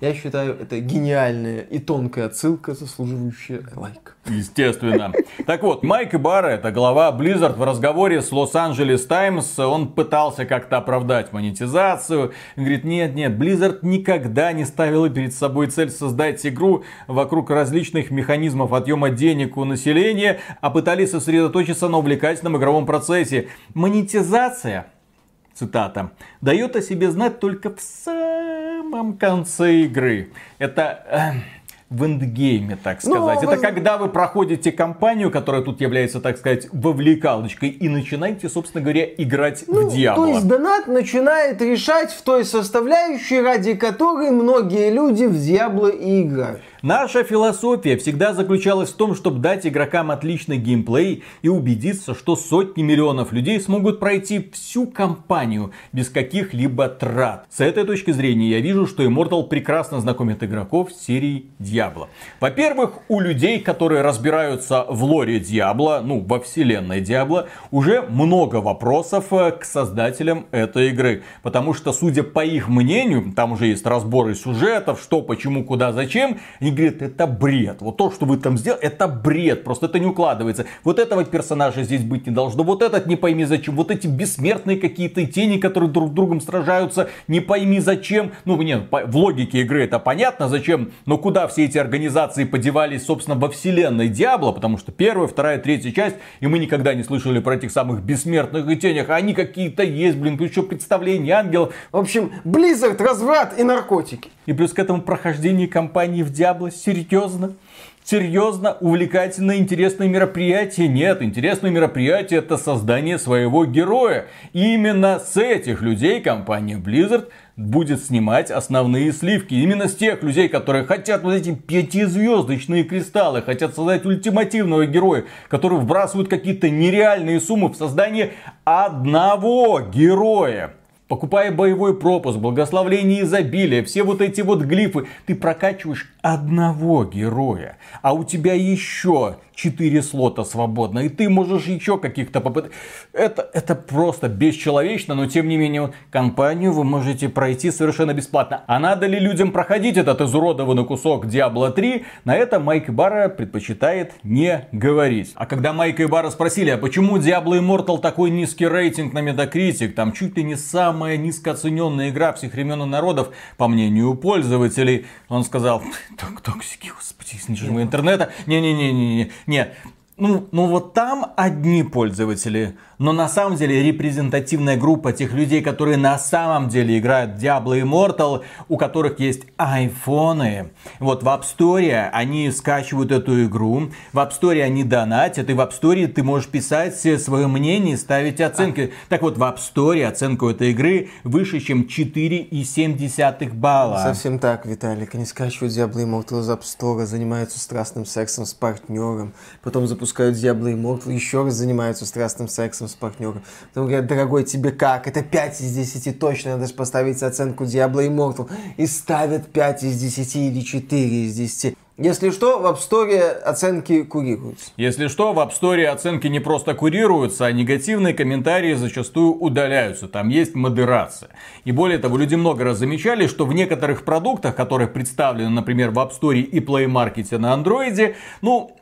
Я считаю, это гениальная и тонкая отсылка, заслуживающая лайк. Естественно. Так вот, Майк Барра, это глава Blizzard, в разговоре с Лос-Анджелес Таймс, он пытался как-то оправдать монетизацию. Он говорит, нет, нет, Blizzard никогда не ставила перед собой цель создать игру вокруг различных механизмов отъема денег у населения, а пытались сосредоточиться на увлекательном игровом процессе. Монетизация цитата, дает о себе знать только в самом конце игры. Это... Э, в эндгейме, так ну, сказать. Ну, Это вы... когда вы проходите кампанию, которая тут является, так сказать, вовлекалочкой, и начинаете, собственно говоря, играть ну, в Диабло. То есть донат начинает решать в той составляющей, ради которой многие люди в Диабло и играют. Наша философия всегда заключалась в том, чтобы дать игрокам отличный геймплей и убедиться, что сотни миллионов людей смогут пройти всю кампанию без каких-либо трат. С этой точки зрения я вижу, что Immortal прекрасно знакомит игроков с серией Diablo. Во-первых, у людей, которые разбираются в лоре Diablo, ну, во вселенной Diablo, уже много вопросов э, к создателям этой игры. Потому что, судя по их мнению, там уже есть разборы сюжетов, что, почему, куда, зачем, они говорят, это бред. Вот то, что вы там сделали, это бред. Просто это не укладывается. Вот этого персонажа здесь быть не должно. Вот этот не пойми зачем. Вот эти бессмертные какие-то тени, которые друг с другом сражаются, не пойми зачем. Ну, нет, в логике игры это понятно зачем. Но куда все эти организации подевались, собственно, во вселенной Диабло? Потому что первая, вторая, третья часть, и мы никогда не слышали про этих самых бессмертных и тенях. А они какие-то есть, блин, еще представления ангелов. В общем, Blizzard, разврат и наркотики. И плюс к этому прохождение кампании в Диабло? Серьезно? Серьезно, увлекательное, интересное мероприятие? Нет, интересное мероприятие это создание своего героя. И именно с этих людей компания Blizzard будет снимать основные сливки. Именно с тех людей, которые хотят вот эти пятизвездочные кристаллы, хотят создать ультимативного героя, которые вбрасывают какие-то нереальные суммы в создание одного героя покупая боевой пропуск, благословление изобилия, все вот эти вот глифы, ты прокачиваешь одного героя, а у тебя еще 4 слота свободно, и ты можешь еще каких-то попытать. Это, это просто бесчеловечно, но тем не менее, компанию вы можете пройти совершенно бесплатно. А надо ли людям проходить этот изуродованный кусок Diablo 3? На это Майк Барра предпочитает не говорить. А когда Майка и спросили, а почему Diablo Immortal такой низкий рейтинг на Metacritic, там чуть ли не самая низкооцененная игра всех времен и народов, по мнению пользователей, он сказал, токсики, господи, снижение интернета, не-не-не-не-не, нет, ну, ну вот там одни пользователи, но на самом деле репрезентативная группа тех людей, которые на самом деле играют в Diablo Immortal, у которых есть айфоны. Вот в App Store они скачивают эту игру, в App Store они донатят, и в App Store ты можешь писать свое мнение, ставить оценки. А. Так вот, в App Store оценку этой игры выше, чем 4,7 балла. Совсем так, Виталик. Они скачивают Diablo Immortal из App Store, занимаются страстным сексом с партнером, потом запускают Diablo Immortal, еще раз занимаются страстным сексом с партнером. Потом говорят, дорогой, тебе как? Это 5 из 10 точно, надо же поставить оценку Diablo Immortal. И ставят 5 из 10 или 4 из 10. Если что, в App Store оценки курируются. Если что, в App Store оценки не просто курируются, а негативные комментарии зачастую удаляются. Там есть модерация. И более того, люди много раз замечали, что в некоторых продуктах, которые представлены, например, в App Store и Play Market на Android, ну,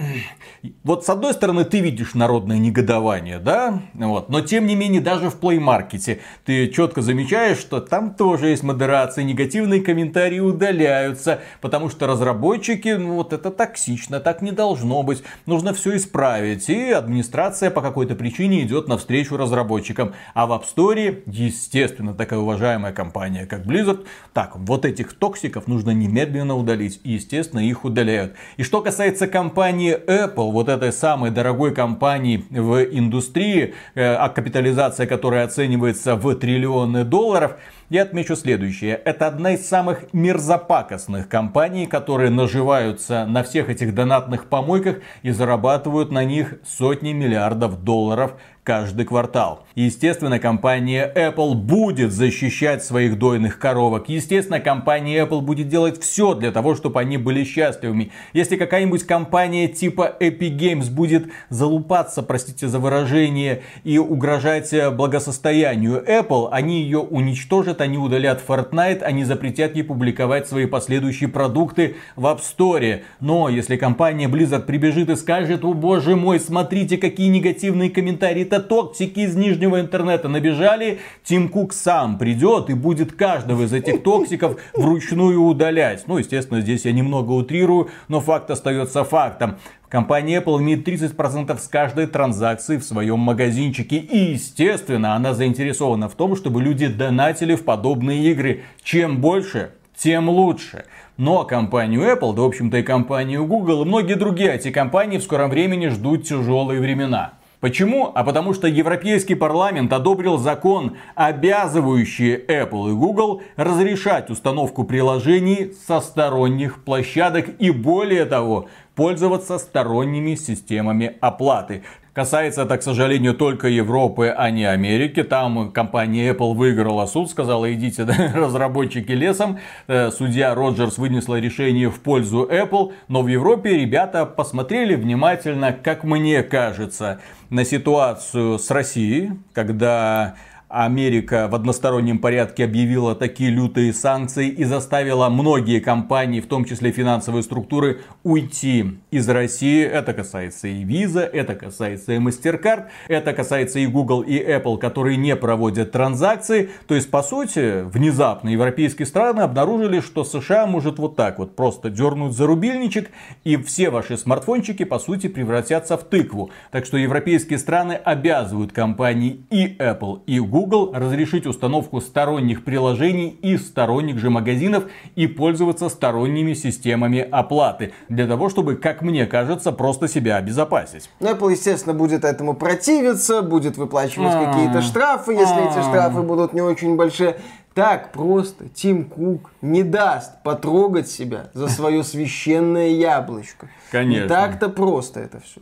вот с одной стороны ты видишь народное негодование, да, вот, но тем не менее даже в Play Market ты четко замечаешь, что там тоже есть модерация, негативные комментарии удаляются, потому что разработчики вот это токсично, так не должно быть, нужно все исправить. И администрация по какой-то причине идет навстречу разработчикам. А в App Store, естественно, такая уважаемая компания, как Blizzard, так, вот этих токсиков нужно немедленно удалить. И, естественно, их удаляют. И что касается компании Apple, вот этой самой дорогой компании в индустрии, э, а капитализация которой оценивается в триллионы долларов, Я отмечу следующее. Это одна из самых мерзопакостных компаний, которые наживаются на всех этих донатных помойках и зарабатывают на них сотни миллиардов долларов каждый квартал. Естественно, компания Apple будет защищать своих дойных коровок. Естественно, компания Apple будет делать все для того, чтобы они были счастливыми. Если какая-нибудь компания типа Epic Games будет залупаться, простите за выражение, и угрожать благосостоянию Apple, они ее уничтожат, они удалят Fortnite, они запретят ей публиковать свои последующие продукты в App Store. Но если компания Blizzard прибежит и скажет, о боже мой, смотрите, какие негативные комментарии, это токсики из нижнего интернета набежали, Тим Кук сам придет и будет каждого из этих токсиков вручную удалять. Ну, естественно, здесь я немного утрирую, но факт остается фактом. Компания Apple имеет 30% с каждой транзакции в своем магазинчике. И, естественно, она заинтересована в том, чтобы люди донатили в подобные игры. Чем больше, тем лучше. Но компанию Apple, да в общем-то и компанию Google и многие другие эти компании в скором времени ждут тяжелые времена. Почему? А потому что Европейский парламент одобрил закон, обязывающий Apple и Google разрешать установку приложений со сторонних площадок и более того, пользоваться сторонними системами оплаты. Касается это, к сожалению, только Европы, а не Америки. Там компания Apple выиграла суд, сказала, идите, да, <laughs> разработчики лесом. Э, судья Роджерс вынесла решение в пользу Apple. Но в Европе ребята посмотрели внимательно, как мне кажется, на ситуацию с Россией, когда Америка в одностороннем порядке объявила такие лютые санкции и заставила многие компании, в том числе финансовые структуры, уйти из России. Это касается и Visa, это касается и MasterCard, это касается и Google и Apple, которые не проводят транзакции. То есть, по сути, внезапно европейские страны обнаружили, что США может вот так вот просто дернуть за рубильничек, и все ваши смартфончики, по сути, превратятся в тыкву. Так что европейские страны обязывают компании и Apple, и Google Google разрешить установку сторонних приложений из сторонних же магазинов и пользоваться сторонними системами оплаты. Для того, чтобы, как мне кажется, просто себя обезопасить. Ну, Apple, естественно, будет этому противиться, будет выплачивать а. какие-то штрафы, если эти а. штрафы будут не очень большие. Так просто Тим Кук не даст потрогать себя за свое священное яблочко. Конечно. Не так-то просто это все.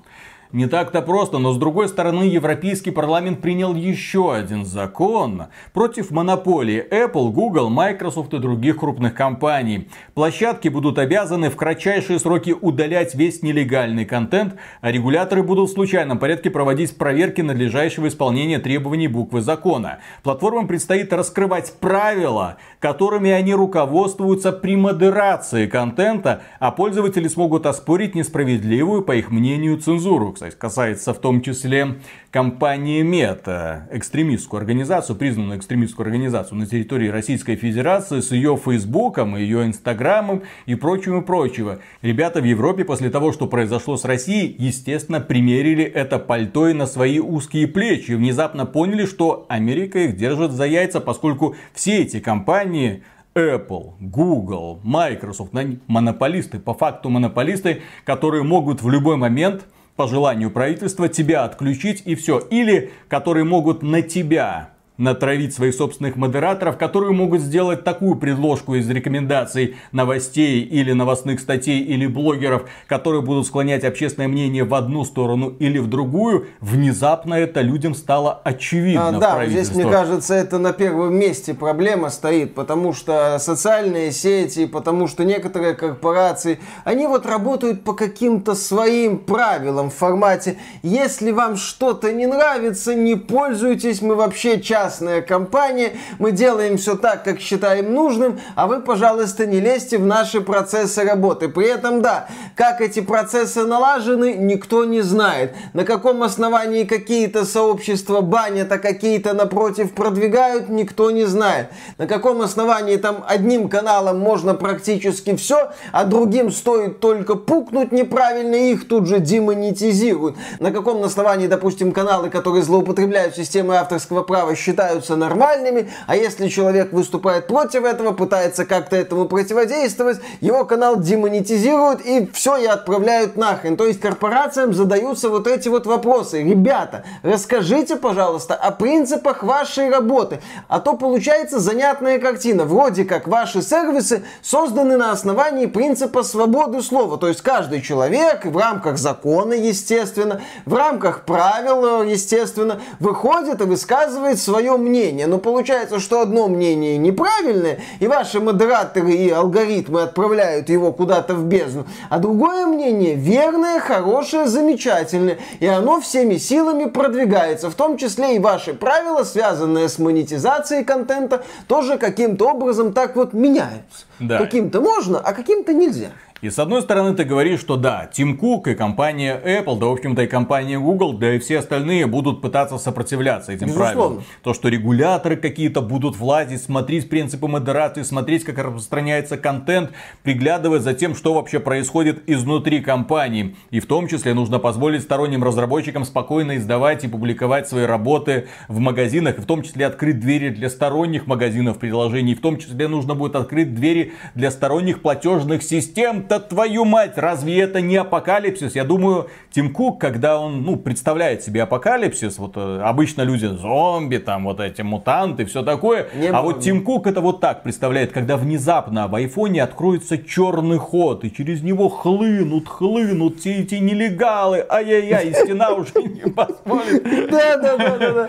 Не так-то просто, но с другой стороны Европейский парламент принял еще один закон против монополии Apple, Google, Microsoft и других крупных компаний. Площадки будут обязаны в кратчайшие сроки удалять весь нелегальный контент, а регуляторы будут в случайном порядке проводить проверки надлежащего исполнения требований буквы закона. Платформам предстоит раскрывать правила, которыми они руководствуются при модерации контента, а пользователи смогут оспорить несправедливую, по их мнению, цензуру кстати, касается в том числе компании Мета, экстремистскую организацию, признанную экстремистскую организацию на территории Российской Федерации с ее Фейсбуком, ее Инстаграмом и прочим и прочего. Ребята в Европе после того, что произошло с Россией, естественно, примерили это пальто и на свои узкие плечи. И внезапно поняли, что Америка их держит за яйца, поскольку все эти компании Apple, Google, Microsoft, монополисты, по факту монополисты, которые могут в любой момент по желанию правительства тебя отключить и все. Или которые могут на тебя натравить своих собственных модераторов, которые могут сделать такую предложку из рекомендаций новостей или новостных статей или блогеров, которые будут склонять общественное мнение в одну сторону или в другую, внезапно это людям стало очевидно. А, да, здесь, мне кажется, это на первом месте проблема стоит, потому что социальные сети, потому что некоторые корпорации, они вот работают по каким-то своим правилам в формате, если вам что-то не нравится, не пользуйтесь, мы вообще часто частная компания, мы делаем все так, как считаем нужным, а вы, пожалуйста, не лезьте в наши процессы работы. При этом, да, как эти процессы налажены, никто не знает. На каком основании какие-то сообщества банят, а какие-то напротив продвигают, никто не знает. На каком основании там одним каналом можно практически все, а другим стоит только пукнуть неправильно, и их тут же демонетизируют. На каком основании, допустим, каналы, которые злоупотребляют системой авторского права, считают считаются нормальными, а если человек выступает против этого, пытается как-то этому противодействовать, его канал демонетизируют и все, и отправляют нахрен. То есть корпорациям задаются вот эти вот вопросы. Ребята, расскажите, пожалуйста, о принципах вашей работы. А то получается занятная картина. Вроде как ваши сервисы созданы на основании принципа свободы слова. То есть каждый человек в рамках закона, естественно, в рамках правил, естественно, выходит и высказывает свое мнение. Но получается, что одно мнение неправильное, и ваши модераторы и алгоритмы отправляют его куда-то в бездну, а другое мнение верное, хорошее, замечательное, и оно всеми силами продвигается, в том числе и ваши правила, связанные с монетизацией контента, тоже каким-то образом так вот меняются. Да. Каким-то можно, а каким-то нельзя. И с одной стороны ты говоришь, что да, Тим Кук и компания Apple, да в общем-то и компания Google, да и все остальные будут пытаться сопротивляться этим Безусловно. правилам. То, что регуляторы какие-то будут влазить, смотреть принципы модерации, смотреть, как распространяется контент, приглядывать за тем, что вообще происходит изнутри компании. И в том числе нужно позволить сторонним разработчикам спокойно издавать и публиковать свои работы в магазинах, и в том числе открыть двери для сторонних магазинов приложений, в том числе нужно будет открыть двери для сторонних платежных систем, да твою мать, разве это не апокалипсис? Я думаю, Тим Кук, когда он, ну, представляет себе апокалипсис, вот э, обычно люди зомби, там вот эти мутанты, все такое. Не а вот Тим Кук это вот так представляет, когда внезапно в айфоне откроется черный ход, и через него хлынут, хлынут все эти нелегалы, ай-яй-яй, стена уже не позволит. Да, да, да, да.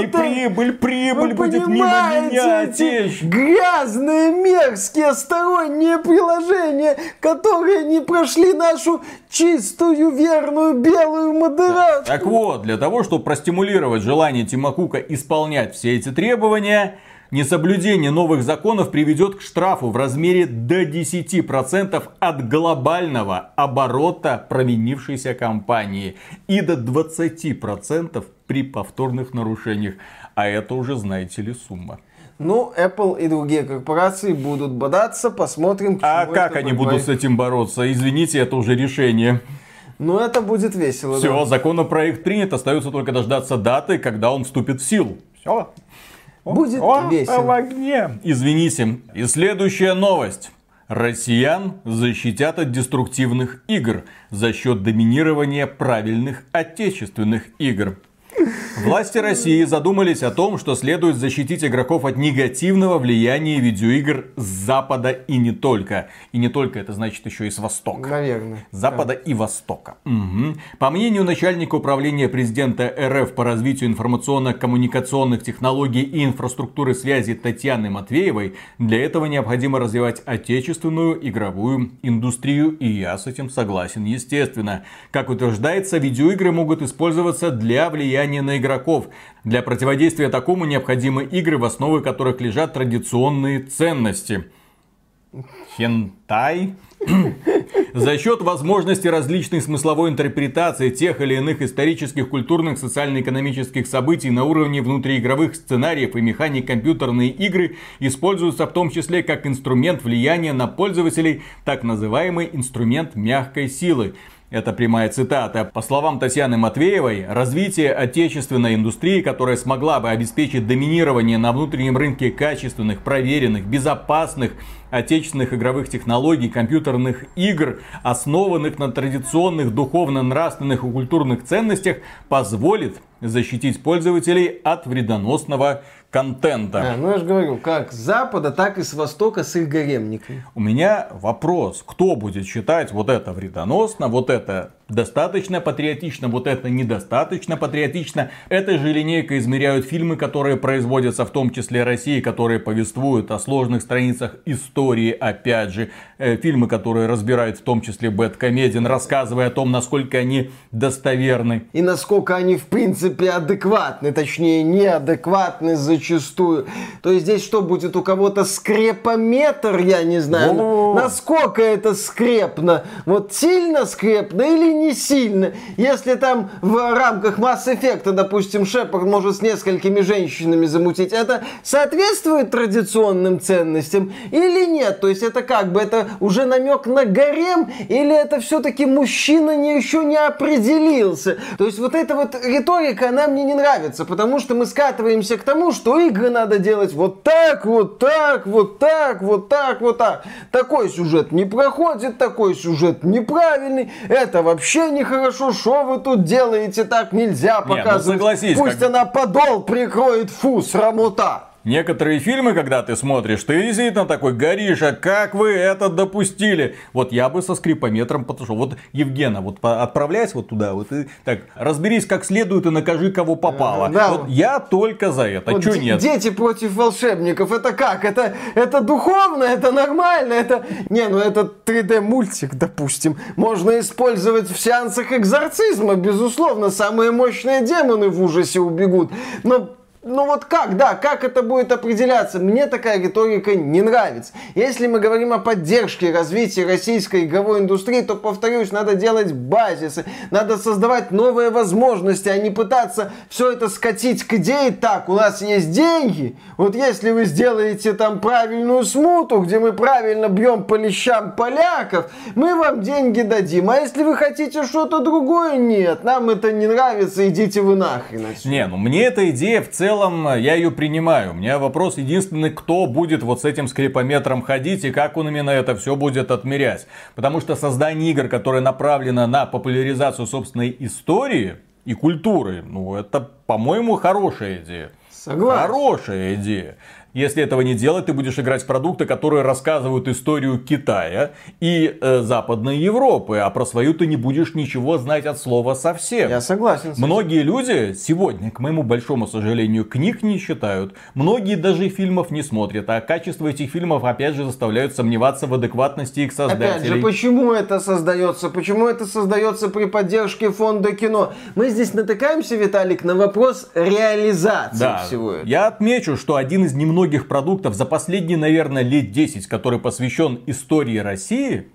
И прибыль, прибыль будет мимо меня течь. Грязные, мерзкие, сторонние приложения, которые не прошли нашу чистую, верную, белую модерацию. Так вот, для того, чтобы простимулировать желание Тима Кука исполнять все эти требования, Несоблюдение новых законов приведет к штрафу в размере до 10% от глобального оборота провинившейся компании и до 20% при повторных нарушениях. А это уже, знаете ли, сумма. Ну, Apple и другие корпорации будут бодаться, посмотрим. А как они будут с этим бороться? Извините, это уже решение. Ну, это будет весело. Все, да. законопроект принят, остается только дождаться даты, когда он вступит в силу. Все. Будет О, весело. в огне. Извините. И следующая новость. Россиян защитят от деструктивных игр за счет доминирования правильных отечественных игр. Власти России задумались о том, что следует защитить игроков от негативного влияния видеоигр с Запада и не только. И не только, это значит еще и с Востока. Наверное. Запада да. и Востока. Угу. По мнению начальника управления президента РФ по развитию информационно-коммуникационных технологий и инфраструктуры связи Татьяны Матвеевой, для этого необходимо развивать отечественную игровую индустрию. И я с этим согласен, естественно. Как утверждается, видеоигры могут использоваться для влияния на игроков игроков. Для противодействия такому необходимы игры, в основе которых лежат традиционные ценности. Хентай? <coughs> За счет возможности различной смысловой интерпретации тех или иных исторических, культурных, социально-экономических событий на уровне внутриигровых сценариев и механик компьютерные игры используются в том числе как инструмент влияния на пользователей, так называемый инструмент мягкой силы. Это прямая цитата. По словам Татьяны Матвеевой, развитие отечественной индустрии, которая смогла бы обеспечить доминирование на внутреннем рынке качественных, проверенных, безопасных отечественных игровых технологий, компьютерных игр, основанных на традиционных духовно-нравственных и культурных ценностях, позволит защитить пользователей от вредоносного контента. А, ну я же говорю, как с запада, так и с востока с их гаремниками. У меня вопрос, кто будет считать вот это вредоносно, вот это достаточно патриотично, вот это недостаточно патриотично. Этой же линейкой измеряют фильмы, которые производятся в том числе России, которые повествуют о сложных страницах истории, опять же. Э, фильмы, которые разбирают в том числе Бэт Комедиан, рассказывая о том, насколько они достоверны. И насколько они в принципе адекватны, точнее неадекватны зачастую. То есть здесь что будет у кого-то скрепометр, я не знаю. Насколько это скрепно? Вот сильно скрепно или не сильно. Если там в рамках Mass Effect, допустим, Шепард может с несколькими женщинами замутить, это соответствует традиционным ценностям или нет? То есть это как бы, это уже намек на гарем или это все-таки мужчина не, еще не определился? То есть вот эта вот риторика, она мне не нравится, потому что мы скатываемся к тому, что игры надо делать вот так, вот так, вот так, вот так, вот так. Такой сюжет не проходит, такой сюжет неправильный, это вообще нехорошо, что вы тут делаете, так нельзя показывать. Не, ну согласись, Пусть как... она подол прикроет, фу, срамота. Некоторые фильмы, когда ты смотришь, ты действительно такой, горишь, а как вы это допустили? Вот я бы со скрипометром подошел. Вот, Евгена, вот отправляйся вот туда, вот и так, разберись как следует и накажи, кого попало. Да. Вот я только за это, вот что нет? Дети против волшебников, это как? Это, это духовно, это нормально, это... Не, ну это 3D-мультик, допустим. Можно использовать в сеансах экзорцизма, безусловно. Самые мощные демоны в ужасе убегут. Но ну вот как, да, как это будет определяться? Мне такая риторика не нравится. Если мы говорим о поддержке развития российской игровой индустрии, то, повторюсь, надо делать базисы, надо создавать новые возможности, а не пытаться все это скатить к идее так, у нас есть деньги, вот если вы сделаете там правильную смуту, где мы правильно бьем по лещам поляков, мы вам деньги дадим. А если вы хотите что-то другое, нет, нам это не нравится, идите вы нахрен. Отсюда. Не, ну мне эта идея в целом целом э, я ее принимаю. У меня вопрос единственный, кто будет вот с этим скрипометром ходить и как он именно это все будет отмерять. Потому что создание игр, которое направлено на популяризацию собственной истории и культуры, ну это, по-моему, хорошая идея. Согласен. Хорошая идея. Если этого не делать, ты будешь играть продукты, которые рассказывают историю Китая и э, Западной Европы, а про свою ты не будешь ничего знать от слова совсем. Я согласен. Многие люди сегодня, к моему большому сожалению, книг не читают, многие даже фильмов не смотрят, а качество этих фильмов опять же заставляют сомневаться в адекватности их создателей. Опять же, почему это создается? Почему это создается при поддержке фонда кино? Мы здесь натыкаемся, Виталик, на вопрос реализации да. всего этого. Я отмечу, что один из немногих многих продуктов за последние, наверное, лет 10, который посвящен истории России,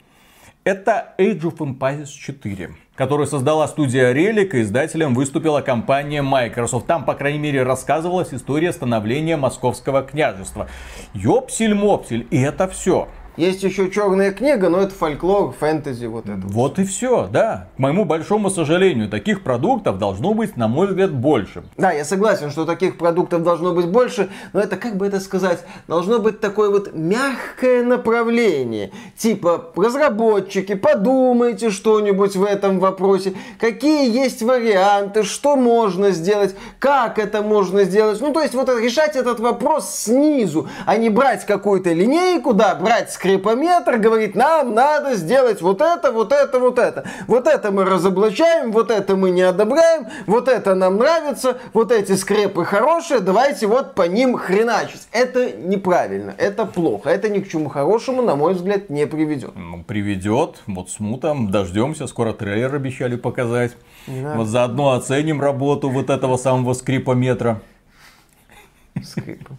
это Age of Empires 4 которую создала студия Relic, и издателем выступила компания Microsoft. Там, по крайней мере, рассказывалась история становления Московского княжества. Ёпсель-мопсель, и это все. Есть еще черная книга, но это фольклор, фэнтези, вот это. Вот и все, да. К моему большому сожалению, таких продуктов должно быть, на мой взгляд, больше. Да, я согласен, что таких продуктов должно быть больше, но это, как бы это сказать, должно быть такое вот мягкое направление. Типа, разработчики, подумайте что-нибудь в этом вопросе, какие есть варианты, что можно сделать, как это можно сделать. Ну, то есть, вот решать этот вопрос снизу, а не брать какую-то линейку, да, брать скрипометр, говорит, нам надо сделать вот это, вот это, вот это. Вот это мы разоблачаем, вот это мы не одобряем, вот это нам нравится, вот эти скрепы хорошие, давайте вот по ним хреначить. Это неправильно, это плохо, это ни к чему хорошему, на мой взгляд, не приведет. Ну, приведет, вот смутом, дождемся, скоро трейлер обещали показать. Вот заодно оценим работу вот этого самого скрипометра. Скрипа.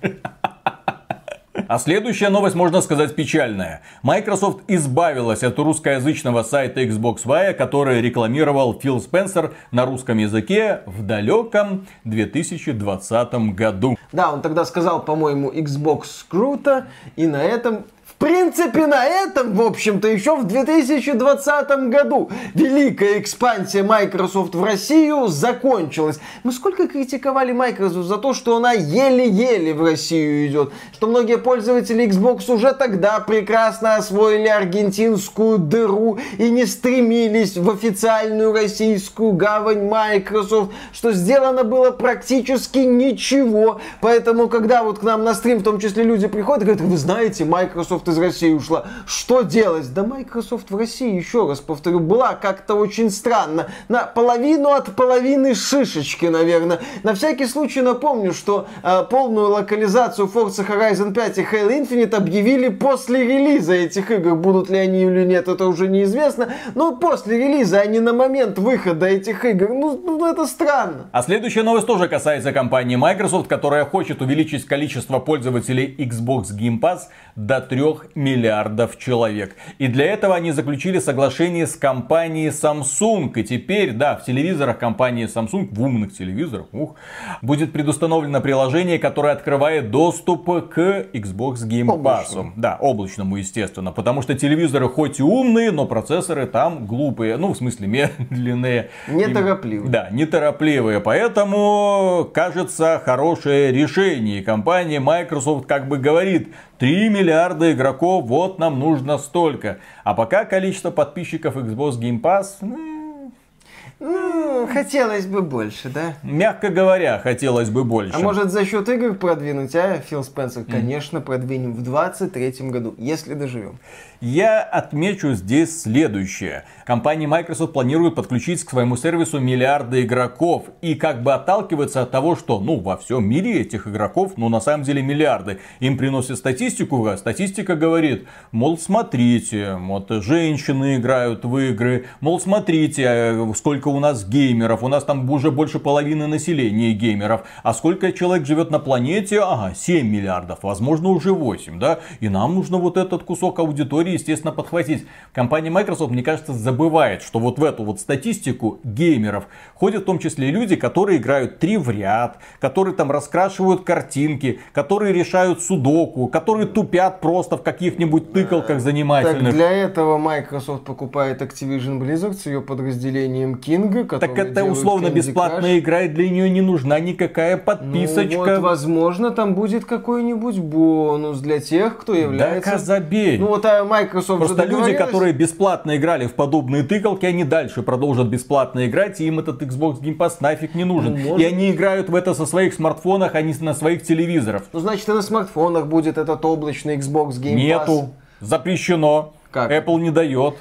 А следующая новость, можно сказать, печальная. Microsoft избавилась от русскоязычного сайта Xbox Wire, который рекламировал Фил Спенсер на русском языке в далеком 2020 году. Да, он тогда сказал, по-моему, Xbox круто, и на этом принципе, на этом, в общем-то, еще в 2020 году великая экспансия Microsoft в Россию закончилась. Мы сколько критиковали Microsoft за то, что она еле-еле в Россию идет, что многие пользователи Xbox уже тогда прекрасно освоили аргентинскую дыру и не стремились в официальную российскую гавань Microsoft, что сделано было практически ничего. Поэтому, когда вот к нам на стрим, в том числе люди приходят и говорят, вы знаете, Microsoft из России ушла. Что делать? Да Microsoft в России, еще раз повторю, была как-то очень странно. На половину от половины шишечки, наверное. На всякий случай напомню, что э, полную локализацию Forza Horizon 5 и Halo Infinite объявили после релиза этих игр. Будут ли они или нет, это уже неизвестно. Но после релиза, а не на момент выхода этих игр. Ну, ну это странно. А следующая новость тоже касается компании Microsoft, которая хочет увеличить количество пользователей Xbox Game Pass до 3 миллиардов человек. И для этого они заключили соглашение с компанией Samsung. И теперь, да, в телевизорах компании Samsung, в умных телевизорах, ух, будет предустановлено приложение, которое открывает доступ к Xbox Game Pass. Облачному. Да, облачному, естественно. Потому что телевизоры хоть и умные, но процессоры там глупые. Ну, в смысле, <laughs> медленные. Неторопливые. Да, неторопливые. Поэтому, кажется, хорошее решение. Компания Microsoft как бы говорит, 3 миллиарда игроков, вот нам нужно столько. А пока количество подписчиков Xbox Game Pass, ну, ну, хотелось бы больше, да? Мягко говоря, хотелось бы больше. А может за счет игр продвинуть, а, Фил Спенсер? Конечно, продвинем в 23 году, если доживем. Я отмечу здесь следующее. Компания Microsoft планирует подключить к своему сервису миллиарды игроков. И как бы отталкиваться от того, что ну во всем мире этих игроков, ну на самом деле миллиарды. Им приносят статистику, а статистика говорит, мол, смотрите, вот женщины играют в игры, мол, смотрите, э, сколько у нас геймеров, у нас там уже больше половины населения геймеров. А сколько человек живет на планете? Ага, 7 миллиардов, возможно уже 8, да? И нам нужно вот этот кусок аудитории естественно, подхватить. Компания Microsoft, мне кажется, забывает, что вот в эту вот статистику геймеров ходят в том числе люди, которые играют три в ряд, которые там раскрашивают картинки, которые решают судоку, которые тупят просто в каких-нибудь тыкалках занимательных. Так для этого Microsoft покупает Activision Blizzard с ее подразделением King, Так это условно бесплатная игра, и для нее не нужна никакая подписочка. Ну, вот, возможно, там будет какой-нибудь бонус для тех, кто является... Да, забей. Ну вот а Microsoft Просто люди, которые бесплатно играли в подобные тыкалки, они дальше продолжат бесплатно играть, и им этот Xbox Game Pass нафиг не нужен. Ну, может... И они играют в это со своих смартфонах, а не на своих телевизорах. Ну, значит, и на смартфонах будет этот облачный Xbox Game Pass. Нету. Запрещено. Как? Apple не дает.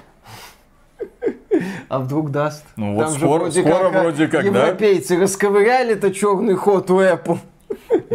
А вдруг даст? Ну вот Там скоро, вроде скоро как, вроде как, европейцы да? расковыряли-то черный ход у Apple.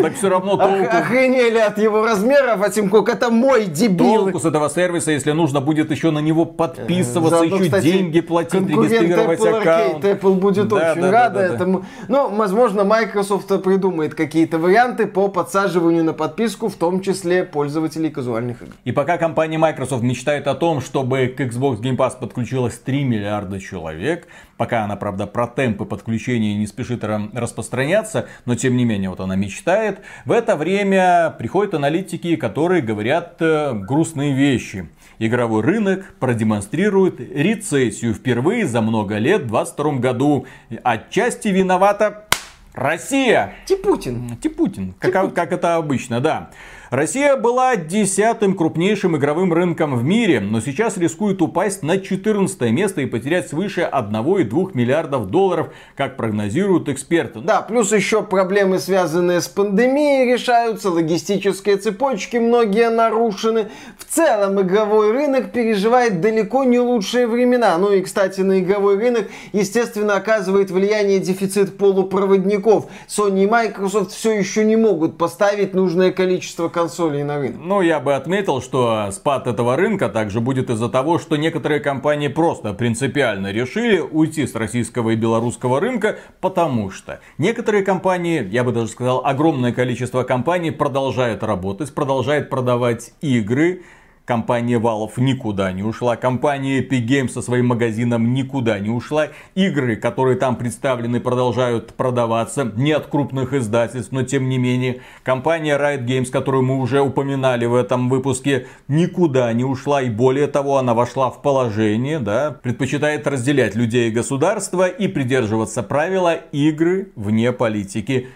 Так все равно толку. Охренели от его размеров, а Тим Кук это мой дебил. Толку с этого сервиса, если нужно будет еще на него подписываться, Заодно, еще кстати, деньги платить, регистрировать Apple аккаунт. Arcade, Apple будет да, очень да, рада да, да, этому. Ну, возможно, Microsoft придумает какие-то варианты по подсаживанию на подписку, в том числе пользователей казуальных игр. И пока компания Microsoft мечтает о том, чтобы к Xbox Game Pass подключилось 3 миллиарда человек, Пока она, правда, про темпы подключения не спешит распространяться, но тем не менее вот она мечтает. В это время приходят аналитики, которые говорят э, грустные вещи. Игровой рынок продемонстрирует рецессию впервые за много лет в 2022 году. Отчасти виновата Россия. Типутин. Типутин. Как, как это обычно, да. Россия была десятым крупнейшим игровым рынком в мире, но сейчас рискует упасть на 14 место и потерять свыше 1,2 миллиардов долларов, как прогнозируют эксперты. Да, плюс еще проблемы, связанные с пандемией, решаются, логистические цепочки многие нарушены. В целом игровой рынок переживает далеко не лучшие времена. Ну и, кстати, на игровой рынок, естественно, оказывает влияние дефицит полупроводников. Sony и Microsoft все еще не могут поставить нужное количество консолей на рынок. Ну, я бы отметил, что спад этого рынка также будет из-за того, что некоторые компании просто принципиально решили уйти с российского и белорусского рынка, потому что некоторые компании, я бы даже сказал, огромное количество компаний продолжает работать, продолжает продавать игры, Компания Valve никуда не ушла, компания Epic Games со своим магазином никуда не ушла. Игры, которые там представлены, продолжают продаваться, не от крупных издательств, но тем не менее. Компания Riot Games, которую мы уже упоминали в этом выпуске, никуда не ушла. И более того, она вошла в положение, да, предпочитает разделять людей и государства и придерживаться правила игры вне политики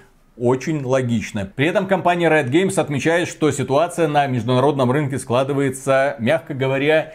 очень логично. При этом компания Red Games отмечает, что ситуация на международном рынке складывается, мягко говоря,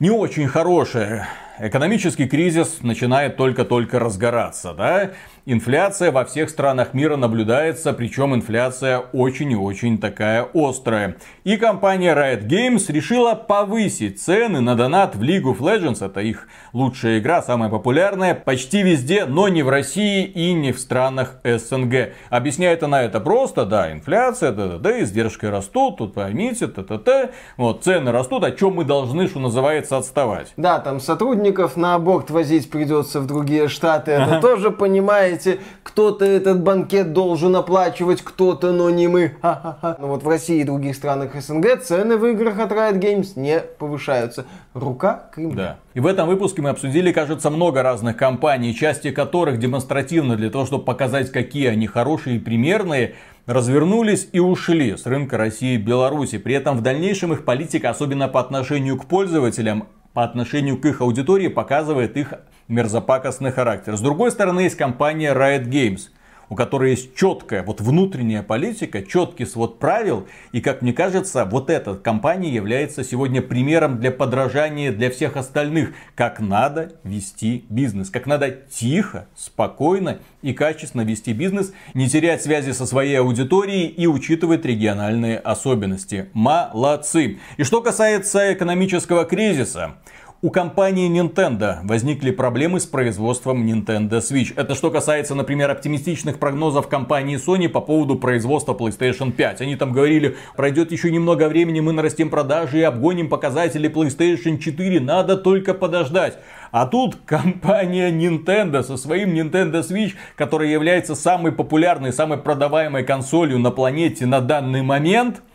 не очень хорошая. Экономический кризис начинает только-только разгораться, да? Инфляция во всех странах мира наблюдается, причем инфляция очень и очень такая острая. И компания Riot Games решила повысить цены на донат в League of Legends, это их лучшая игра, самая популярная, почти везде, но не в России и не в странах СНГ. Объясняет она это просто, да, инфляция, да, да, да, издержки растут, тут поймите, та-та-та, вот, цены растут, о чем мы должны, что называется, отставать. Да, там сотрудников на аборт возить придется в другие штаты. Это тоже, понимаете, кто-то этот банкет должен оплачивать, кто-то, но не мы. Ха-ха-ха. Но вот в России и других странах СНГ цены в играх от Riot Games не повышаются. Рука Кремля. Да. И в этом выпуске мы обсудили, кажется, много разных компаний, части которых демонстративно для того, чтобы показать, какие они хорошие и примерные, развернулись и ушли с рынка России и Беларуси. При этом в дальнейшем их политика, особенно по отношению к пользователям, по отношению к их аудитории, показывает их мерзопакостный характер. С другой стороны, есть компания Riot Games – у которой есть четкая вот внутренняя политика, четкий свод правил. И, как мне кажется, вот эта компания является сегодня примером для подражания для всех остальных, как надо вести бизнес, как надо тихо, спокойно и качественно вести бизнес, не терять связи со своей аудиторией и учитывать региональные особенности. Молодцы! И что касается экономического кризиса, у компании Nintendo возникли проблемы с производством Nintendo Switch. Это что касается, например, оптимистичных прогнозов компании Sony по поводу производства PlayStation 5. Они там говорили, пройдет еще немного времени, мы нарастим продажи и обгоним показатели PlayStation 4, надо только подождать. А тут <laughs> компания Nintendo со своим Nintendo Switch, которая является самой популярной, самой продаваемой консолью на планете на данный момент –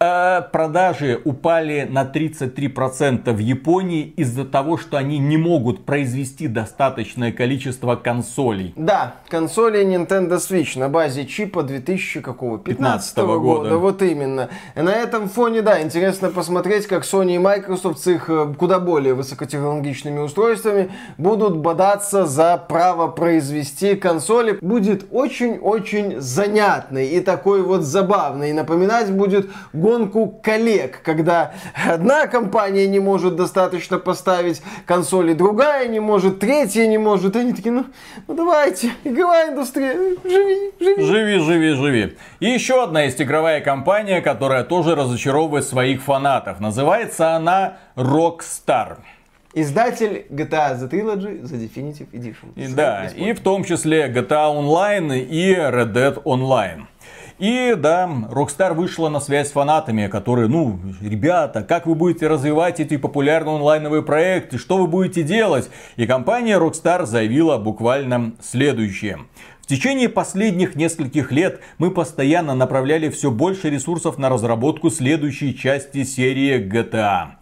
продажи упали на 33% в Японии из-за того, что они не могут произвести достаточное количество консолей. Да, консоли Nintendo Switch на базе чипа 2015 года. года. Вот именно. На этом фоне, да, интересно посмотреть, как Sony и Microsoft с их э, куда более высокотехнологичными устройствами будут бодаться за право произвести консоли. Будет очень-очень занятный и такой вот забавный. И напоминать будет гонку коллег, когда одна компания не может достаточно поставить консоли, другая не может, третья не может. Они такие, ну, ну давайте, игровая индустрия, живи, живи. Живи, живи, живи. И еще одна есть игровая компания, которая тоже разочаровывает своих фанатов. Называется она Rockstar. Издатель GTA The Trilogy The Definitive Edition. И, да, и в том числе GTA Online и Red Dead Online. И да, Rockstar вышла на связь с фанатами, которые, ну, ребята, как вы будете развивать эти популярные онлайновые проекты, что вы будете делать? И компания Rockstar заявила буквально следующее. В течение последних нескольких лет мы постоянно направляли все больше ресурсов на разработку следующей части серии GTA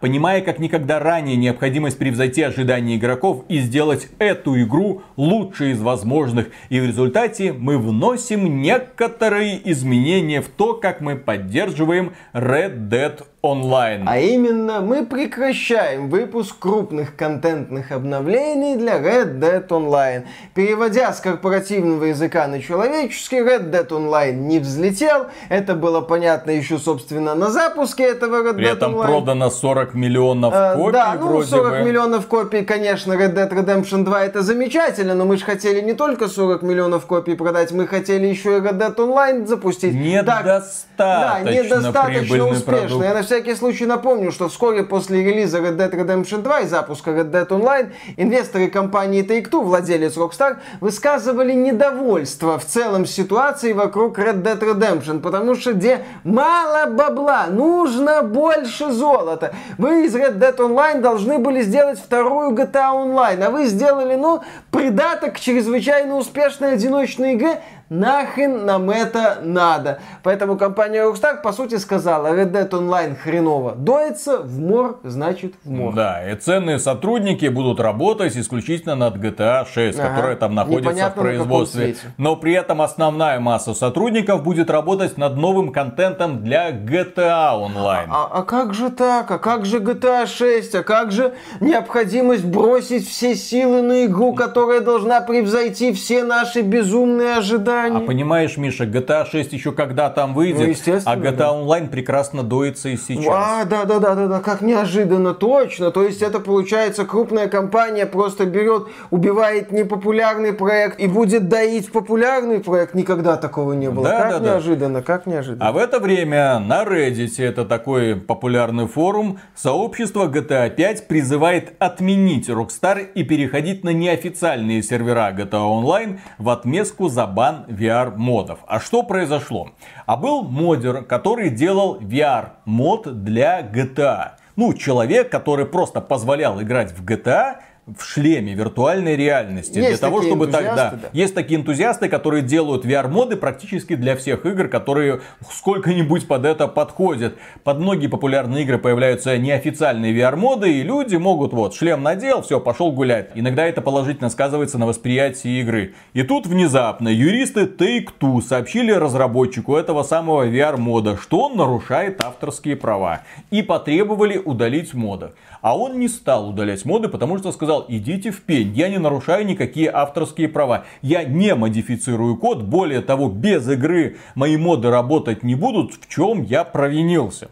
понимая как никогда ранее необходимость превзойти ожидания игроков и сделать эту игру лучшей из возможных. И в результате мы вносим некоторые изменения в то, как мы поддерживаем Red Dead онлайн. А именно, мы прекращаем выпуск крупных контентных обновлений для Red Dead Online. Переводя с корпоративного языка на человеческий, Red Dead Online не взлетел. Это было понятно еще, собственно, на запуске этого Red При Dead этом Online. продано 40 миллионов э, копий. Да, ну 40 бы. миллионов копий, конечно, Red Dead Redemption 2 это замечательно, но мы же хотели не только 40 миллионов копий продать, мы хотели еще и Red Dead Online запустить. Недостаточно. Да, недостаточно успешно. Продукт. Я всякий случай напомню, что вскоре после релиза Red Dead Redemption 2 и запуска Red Dead Online, инвесторы компании Take-Two, владелец Rockstar, высказывали недовольство в целом ситуации вокруг Red Dead Redemption, потому что где мало бабла, нужно больше золота. Вы из Red Dead Online должны были сделать вторую GTA Online, а вы сделали, ну, придаток к чрезвычайно успешной одиночной игре, Нахрен нам это надо? Поэтому компания Rockstar, по сути, сказала, Red Dead Online хреново доится, в мор, значит в мор. Да, и ценные сотрудники будут работать исключительно над GTA 6, ага. которая там находится Непонятно в производстве. Но при этом основная масса сотрудников будет работать над новым контентом для GTA Online. А, а как же так? А как же GTA 6? А как же необходимость бросить все силы на игру, которая должна превзойти все наши безумные ожидания? Они... А понимаешь, Миша, GTA 6 еще когда там выйдет, ну, а GTA да. Online прекрасно доится и сейчас. А, да, да, да, да, да, как неожиданно, точно. То есть это получается крупная компания просто берет, убивает непопулярный проект и будет доить популярный проект. Никогда такого не было. Да, как да, неожиданно, да. как неожиданно. А в это время на Reddit, это такой популярный форум, сообщество GTA 5 призывает отменить Rockstar и переходить на неофициальные сервера GTA Online в отместку за бан VR-модов. А что произошло? А был модер, который делал VR-мод для GTA. Ну, человек, который просто позволял играть в GTA, в шлеме виртуальной реальности. Есть для того, чтобы тогда... да. Есть такие энтузиасты, которые делают VR-моды практически для всех игр, которые сколько-нибудь под это подходят. Под многие популярные игры появляются неофициальные VR-моды, и люди могут вот шлем надел, все, пошел гулять. Иногда это положительно сказывается на восприятии игры. И тут внезапно юристы Take-Two сообщили разработчику этого самого VR-мода, что он нарушает авторские права. И потребовали удалить мода. А он не стал удалять моды, потому что сказал, идите в пень, я не нарушаю никакие авторские права. Я не модифицирую код, более того, без игры мои моды работать не будут, в чем я провинился.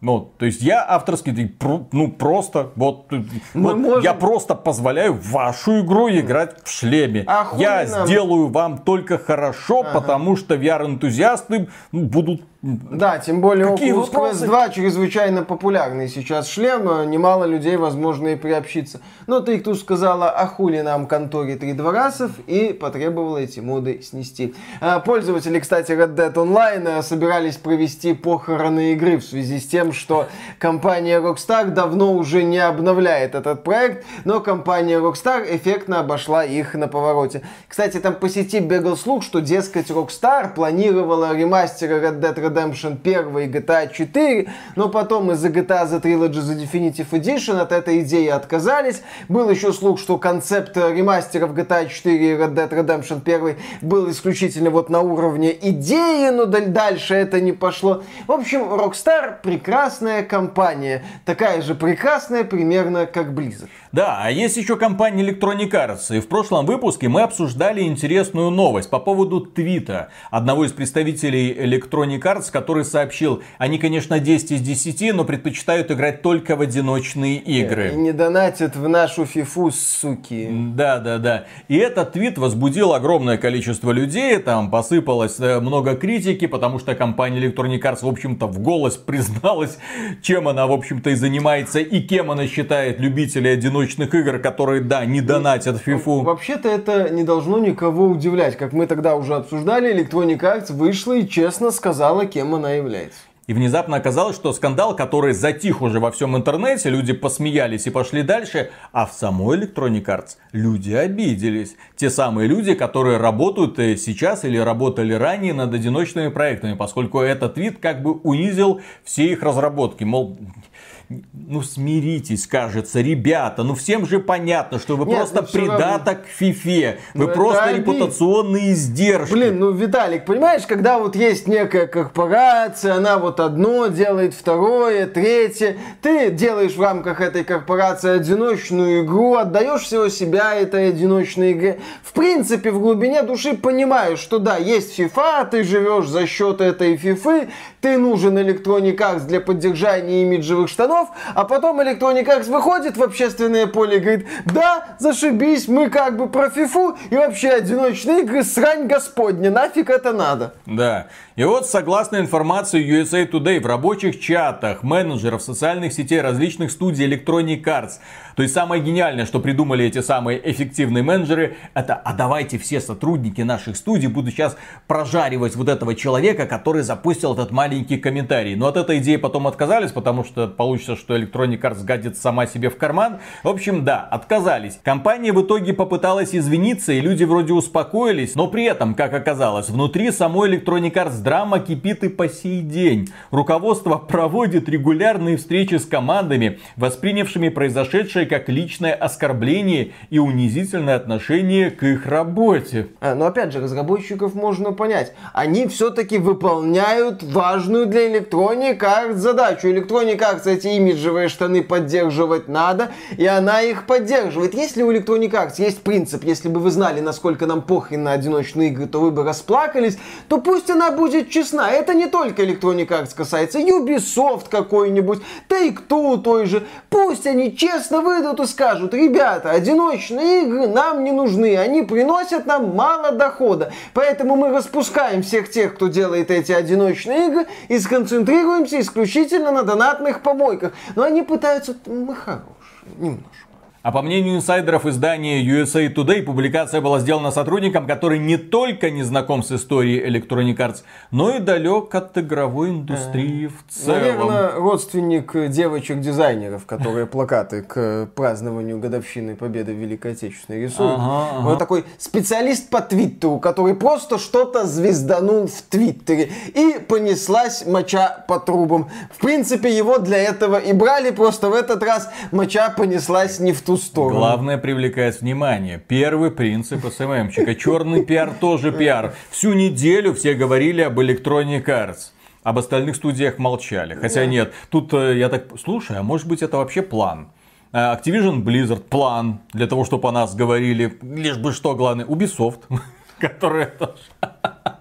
Ну, то есть я авторский, ну просто, вот, Мы вот можем- я просто позволяю вашу игру играть в шлеме. А я нам? сделаю вам только хорошо, потому что VR-энтузиасты ну, будут Да, тем более Какие Oculus вопросы? Quest 2 чрезвычайно популярный сейчас шлем, э, немало людей, возможно, и приобщиться. Но тут сказала, а хули нам конторе 3 дворасов и потребовала эти моды снести. А, Пользователи, кстати, Red Dead Online э, собирались провести похороны игры в связи с тем, что компания Rockstar давно уже не обновляет этот проект, но компания Rockstar эффектно обошла их на повороте. Кстати, там по сети бегал слух, что, дескать, Rockstar планировала ремастеры Red Dead Redemption 1 и GTA 4, но потом из-за GTA The Trilogy The Definitive Edition от этой идеи отказались. Был еще слух, что концепт ремастеров GTA 4 и Red Dead Redemption 1 был исключительно вот на уровне идеи, но даль- дальше это не пошло. В общем, Rockstar прекрасная компания. Такая же прекрасная примерно как Blizzard. Да, а есть еще компания Electronic Arts. И в прошлом выпуске мы обсуждали интересную новость по поводу твита одного из представителей Electronic Arts, который сообщил, они, конечно, 10 из 10, но предпочитают играть только в одиночные И игры. не донатят в нашу фифу, суки. Да, да, да. И этот твит возбудил огромное количество людей, там посыпалось э, много критики, потому что компания Electronic Arts, в общем-то, в голос <laughs> призналась, чем она, в общем-то, и занимается, и кем она считает любителей одиночных игр, которые, да, не донатят в фифу. Вообще-то это не должно никого удивлять. Как мы тогда уже обсуждали, Electronic Arts вышла и честно сказала, кем она является. И внезапно оказалось, что скандал, который затих уже во всем интернете, люди посмеялись и пошли дальше, а в самой Electronic Arts люди обиделись. Те самые люди, которые работают э, сейчас или работали ранее над одиночными проектами, поскольку этот вид как бы унизил все их разработки. Мол, ну смиритесь, кажется, ребята, ну всем же понятно, что вы Нет, просто ну равно. придаток к фифе, вы Ну, просто репутационные издержки. Блин, ну, Виталик, понимаешь, когда вот есть некая корпорация, она вот одно делает, второе, третье, ты делаешь в рамках этой корпорации одиночную игру, отдаешь всего себя этой одиночной игре. В принципе, в глубине души понимаешь, что да, есть FIFA, ты живешь за счет этой фифы, ты нужен Electronic Arts для поддержания имиджевых штанов, а потом Electronic Arts выходит в общественное поле и говорит, да, зашибись, мы как бы про фифу и вообще одиночные игры, срань господня, нафиг это надо. Да. И вот, согласно информации USA Today, в рабочих чатах менеджеров социальных сетей различных студий Electronic Arts, то есть самое гениальное, что придумали эти самые эффективные менеджеры, это а давайте все сотрудники наших студий будут сейчас прожаривать вот этого человека, который запустил этот маленький комментарий. Но от этой идеи потом отказались, потому что получится, что Electronic Arts гадит сама себе в карман. В общем, да, отказались. Компания в итоге попыталась извиниться, и люди вроде успокоились, но при этом, как оказалось, внутри самой Electronic Arts драма кипит и по сей день. Руководство проводит регулярные встречи с командами, воспринявшими произошедшее как личное оскорбление и унизительное отношение к их работе. А, Но опять же, разработчиков можно понять. Они все-таки выполняют важную для Electronic Arts задачу. Electronic Arts эти имиджевые штаны поддерживать надо, и она их поддерживает. Если у Electronic Arts есть принцип, если бы вы знали, насколько нам похрен на одиночные игры, то вы бы расплакались, то пусть она будет честна. Это не только Electronic Arts касается, Ubisoft какой-нибудь, Take-Two той же. Пусть они честно выйдут и скажут, ребята, одиночные игры нам не нужны, они приносят нам мало дохода. Поэтому мы распускаем всех тех, кто делает эти одиночные игры, и сконцентрируемся исключительно на донатных помойках. Но они пытаются, мы хорошие, немножко. А по мнению инсайдеров издания USA Today, публикация была сделана сотрудником, который не только не знаком с историей Electronic Arts, но и далек от игровой индустрии в целом. Наверное, родственник девочек-дизайнеров, которые <laughs> плакаты к празднованию годовщины победы в Великой Отечественной рисуют. Ага, ага. Вот такой специалист по Твиттеру, который просто что-то звезданул в Твиттере. И понеслась моча по трубам. В принципе, его для этого и брали, просто в этот раз моча понеслась не в ту сторону. Главное привлекать внимание. Первый принцип СММчика. Черный пиар тоже пиар. Всю неделю все говорили об Electronic Arts. Об остальных студиях молчали. Хотя нет, тут э, я так, слушай, а может быть это вообще план? Э, Activision Blizzard план для того, чтобы о нас говорили, лишь бы что главное, Ubisoft, <laughs> которая тоже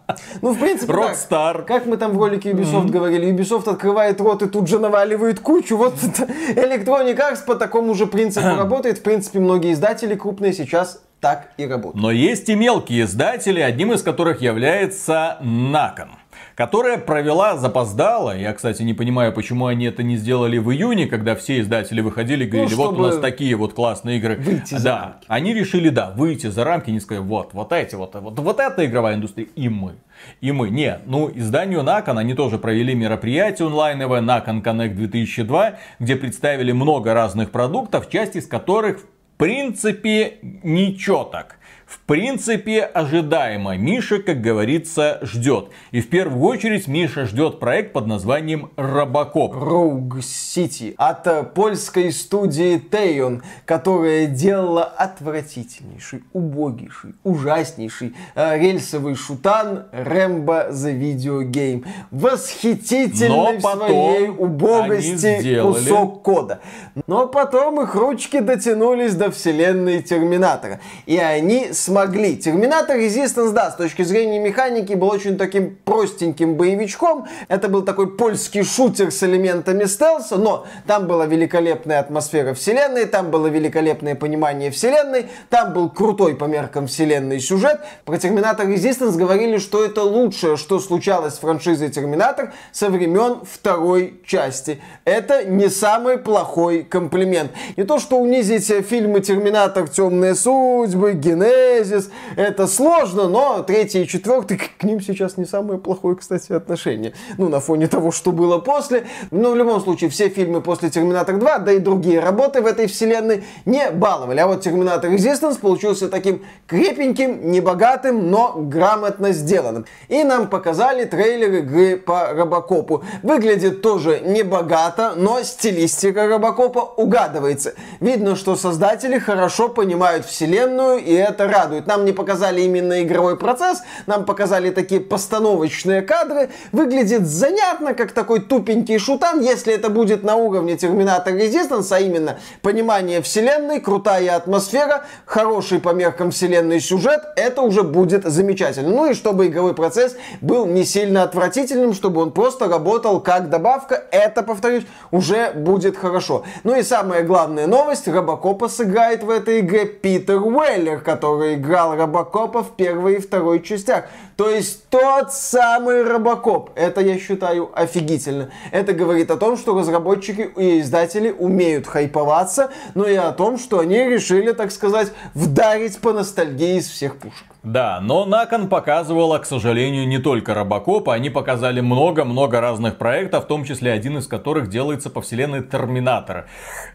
<laughs> ну, в принципе, Rockstar. Как мы там в ролике Ubisoft говорили, Ubisoft открывает рот и тут же наваливает кучу. Вот <laughs> Electronic Arts по такому же принципу <clears throat> работает. В принципе, многие издатели крупные сейчас так и работают. Но есть и мелкие издатели, одним из которых является Након которая провела запоздала. Я, кстати, не понимаю, почему они это не сделали в июне, когда все издатели выходили и говорили, ну, вот у нас такие вот классные игры. Выйти да, за рамки. они решили, да, выйти за рамки, не сказать, вот, вот эти, вот, вот, вот эта игровая индустрия, и мы. И мы. Не, ну, изданию Након они тоже провели мероприятие онлайновое, Након Connect 2002, где представили много разных продуктов, часть из которых, в принципе, ничего так в принципе ожидаемо. Миша, как говорится, ждет. И в первую очередь Миша ждет проект под названием Робокоп. Rogue City от э, польской студии Тейон, которая делала отвратительнейший, убогейший, ужаснейший э, рельсовый шутан Рэмбо Video Game. Восхитительный в своей убогости кусок кода. Но потом их ручки дотянулись до вселенной Терминатора. И они смогли. Терминатор Resistance, да, с точки зрения механики, был очень таким простеньким боевичком. Это был такой польский шутер с элементами стелса, но там была великолепная атмосфера вселенной, там было великолепное понимание вселенной, там был крутой по меркам вселенной сюжет. Про Терминатор Resistance говорили, что это лучшее, что случалось с франшизой Терминатор со времен второй части. Это не самый плохой комплимент. Не то, что унизить фильмы Терминатор, Темные судьбы, Генез, Genesis. Это сложно, но третий и четвертый к ним сейчас не самое плохое, кстати, отношение. Ну, на фоне того, что было после. Но в любом случае, все фильмы после Терминатор 2, да и другие работы в этой вселенной не баловали. А вот Терминатор Resistance получился таким крепеньким, небогатым, но грамотно сделанным. И нам показали трейлер игры по Робокопу. Выглядит тоже небогато, но стилистика Робокопа угадывается. Видно, что создатели хорошо понимают вселенную, и это радует. Нам не показали именно игровой процесс, нам показали такие постановочные кадры. Выглядит занятно, как такой тупенький шутан, если это будет на уровне Terminator Resistance, а именно понимание вселенной, крутая атмосфера, хороший по меркам вселенной сюжет, это уже будет замечательно. Ну и чтобы игровой процесс был не сильно отвратительным, чтобы он просто работал как добавка, это, повторюсь, уже будет хорошо. Ну и самая главная новость, Робокопа сыграет в этой игре Питер Уэллер, который играл Робокопа в первой и второй частях. То есть тот самый Робокоп. Это, я считаю, офигительно. Это говорит о том, что разработчики и издатели умеют хайповаться, но и о том, что они решили, так сказать, вдарить по ностальгии из всех пушек. Да, но Након показывала, к сожалению, не только Робокопа, они показали много-много разных проектов, в том числе один из которых делается по вселенной Терминатора.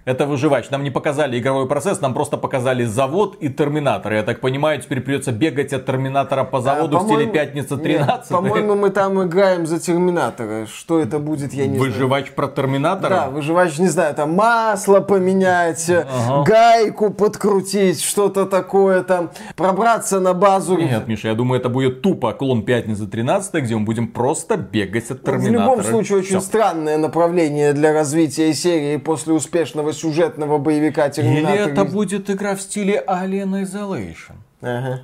Это выживач. Нам не показали игровой процесс, нам просто показали завод и Терминатор. Я так понимаю, теперь придется бегать от Терминатора по заводу а, в стиле Пятница 13. По-моему, мы там играем за Терминатора. Что это будет, я не выживач знаю. про Терминатора? Да, выживач, не знаю, там масло поменять, ага. гайку подкрутить, что-то такое там, пробраться на базу сразу... Нет, Миша, я думаю, это будет тупо клон Пятницы 13, где мы будем просто бегать от Терминатора. В любом случае, очень Все. странное направление для развития серии после успешного сюжетного боевика Терминатор. Или это будет игра в стиле Alien Isolation. Ага.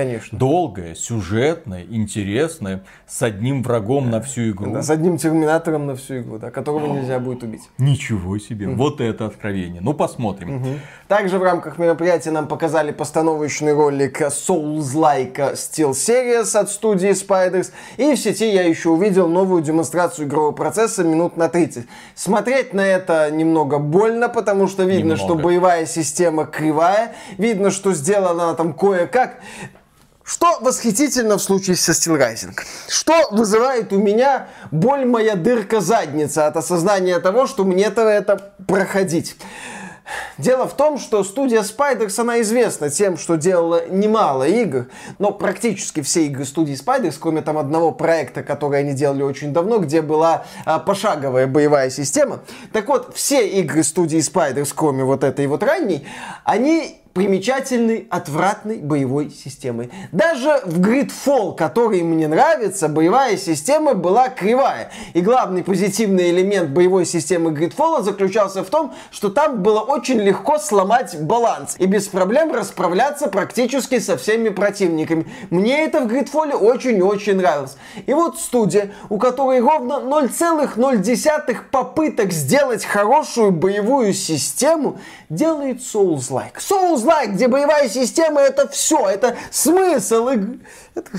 Конечно. Долгая, сюжетная, интересная, с одним врагом на всю игру. Да, с одним терминатором на всю игру, да, которого нельзя будет убить. Ничего себе, вот это откровение. Ну, посмотрим. Также в рамках мероприятия нам показали постановочный ролик Souls-like Steel Series от студии Spiders. И в сети я еще увидел новую демонстрацию игрового процесса минут на 30. Смотреть на это немного больно, потому что видно, Немного. что боевая система кривая. Видно, что сделана она там кое-как. Что восхитительно в случае со Steel Rising? Что вызывает у меня боль моя дырка задница от осознания того, что мне это, это проходить? Дело в том, что студия Spiders, она известна тем, что делала немало игр, но практически все игры студии Spiders, кроме там одного проекта, который они делали очень давно, где была а, пошаговая боевая система. Так вот, все игры студии Spiders, кроме вот этой вот ранней, они примечательной, отвратной боевой системой. Даже в Gridfall, который мне нравится, боевая система была кривая. И главный позитивный элемент боевой системы Gridfall заключался в том, что там было очень легко сломать баланс и без проблем расправляться практически со всеми противниками. Мне это в Gridfall очень-очень нравилось. И вот студия, у которой ровно 0,0 попыток сделать хорошую боевую систему, делает Souls-like. Souls-like, где боевая система это все, это смысл игры. Это-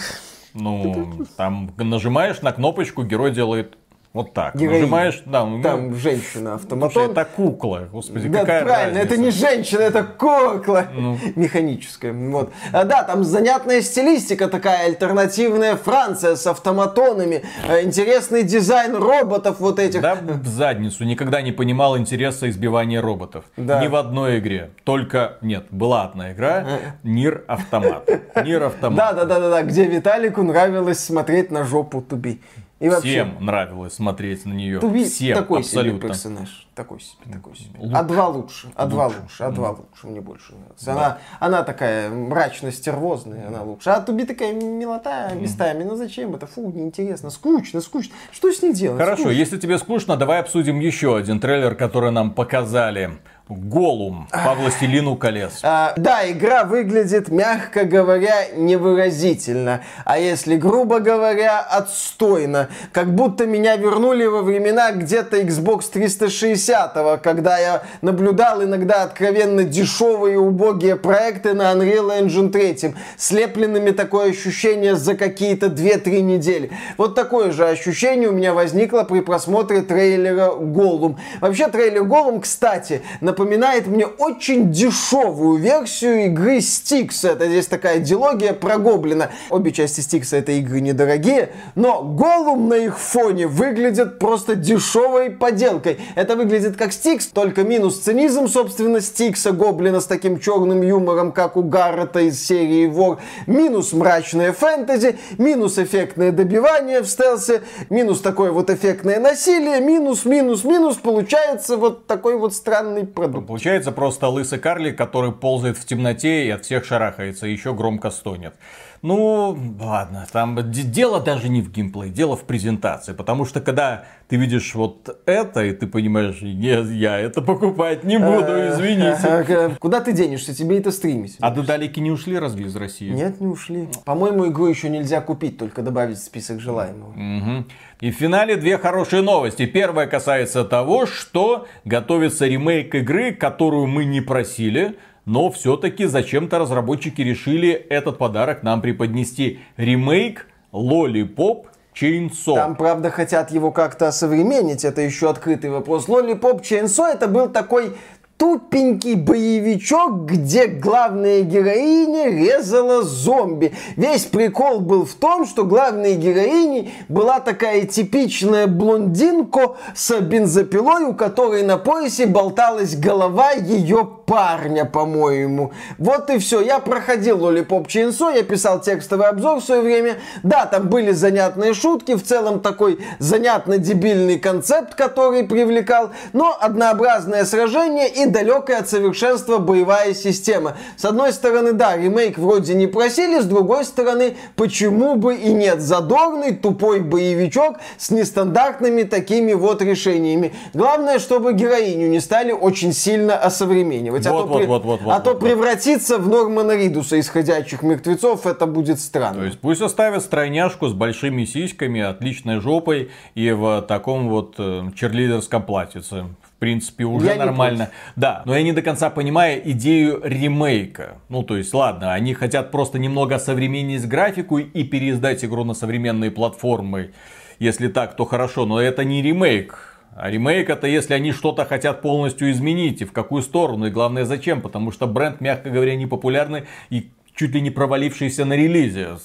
Ну, там нажимаешь на кнопочку, герой делает вот так. Героиня. Нажимаешь, да, ну, Там женщина слушай, автоматон. это кукла, господи, Да, какая правильно, это не разница? женщина, это кукла Ну. механическая. Вот. А, да, там занятная стилистика такая, альтернативная Франция с автоматонами, э, интересный дизайн роботов вот этих. Да, в задницу. Никогда не понимал интереса избивания роботов. Да. Ни в одной игре. Только, нет, была одна игра, Нир Автомат. Нир <laughs> Автомат. Да, да, да, да, да, где Виталику нравилось смотреть на жопу Туби. И вообще, Всем нравилось смотреть на нее. Туби Всем, такой абсолютно. себе персонаж. Такой себе, такой себе. Лучше. А два лучше, а два Лучше. а два лучше, мне больше нравится. Она, она такая мрачно-стервозная, она лучше. А Туби такая милота местами. Ну зачем это? Фу, неинтересно. Скучно, скучно. Что с ней делать? Хорошо, Скучно. если тебе скучно, давай обсудим еще один трейлер, который нам показали. Голум по Властелину колец. А, да, игра выглядит, мягко говоря, невыразительно. А если грубо говоря, отстойно. Как будто меня вернули во времена где-то Xbox 360, когда я наблюдал иногда откровенно дешевые и убогие проекты на Unreal Engine 3, слепленными такое ощущение за какие-то 2-3 недели. Вот такое же ощущение у меня возникло при просмотре трейлера Голум. Вообще трейлер Голум, кстати, напоминает мне очень дешевую версию игры Styx. Это здесь такая дилогия про гоблина. Обе части Styx это игры недорогие, но Голум на их фоне выглядит просто дешевой поделкой. Это выглядит как Styx, только минус цинизм, собственно, Стикса, гоблина с таким черным юмором, как у Гаррета из серии Вор, минус мрачное фэнтези, минус эффектное добивание в стелсе, минус такое вот эффектное насилие, минус, минус, минус, получается вот такой вот странный продукт. Получается просто лысый карлик, который ползает в темноте и от всех шарахается, еще громко стонет. Ну, ладно, там дело даже не в геймплее, дело в презентации. Потому что когда ты видишь вот это, и ты понимаешь, нет, я это покупать не буду, извините. <laughs> Э, Куда ты денешься? Тебе это стримить. А дедалики не ушли разве из России? Нет, не ушли. По-моему, игру еще нельзя купить, только добавить в список желаемого. И в финале две хорошие новости. Первая касается того, что готовится ремейк игры, которую мы не просили, но все-таки зачем-то разработчики решили этот подарок нам преподнести. Ремейк Lollipop Chainsaw. Там, правда, хотят его как-то осовременить, это еще открытый вопрос. Lollipop Chainsaw это был такой тупенький боевичок, где главная героиня резала зомби. Весь прикол был в том, что главной героиней была такая типичная блондинка с бензопилой, у которой на поясе болталась голова ее парня, по-моему. Вот и все. Я проходил Lollipop Chainsaw, я писал текстовый обзор в свое время. Да, там были занятные шутки, в целом такой занятно-дебильный концепт, который привлекал, но однообразное сражение и далекая от совершенства боевая система. С одной стороны, да, ремейк вроде не просили, с другой стороны, почему бы и нет. Задорный, тупой боевичок с нестандартными такими вот решениями. Главное, чтобы героиню не стали очень сильно осовременивать. Вот, а, вот, то, вот, вот, вот, а то вот. превратиться в Нормана Ридуса исходящих мертвецов, это будет странно. То есть пусть оставят стройняшку с большими сиськами, отличной жопой и в таком вот э, черлидерском платьице. В принципе, уже Я нормально. Да, но я не до конца понимаю идею ремейка. Ну, то есть, ладно, они хотят просто немного современнить графику и переиздать игру на современные платформы. Если так, то хорошо, но это не ремейк. А ремейк это если они что-то хотят полностью изменить и в какую сторону, и главное зачем, потому что бренд, мягко говоря, не популярный и чуть ли не провалившийся на релизе.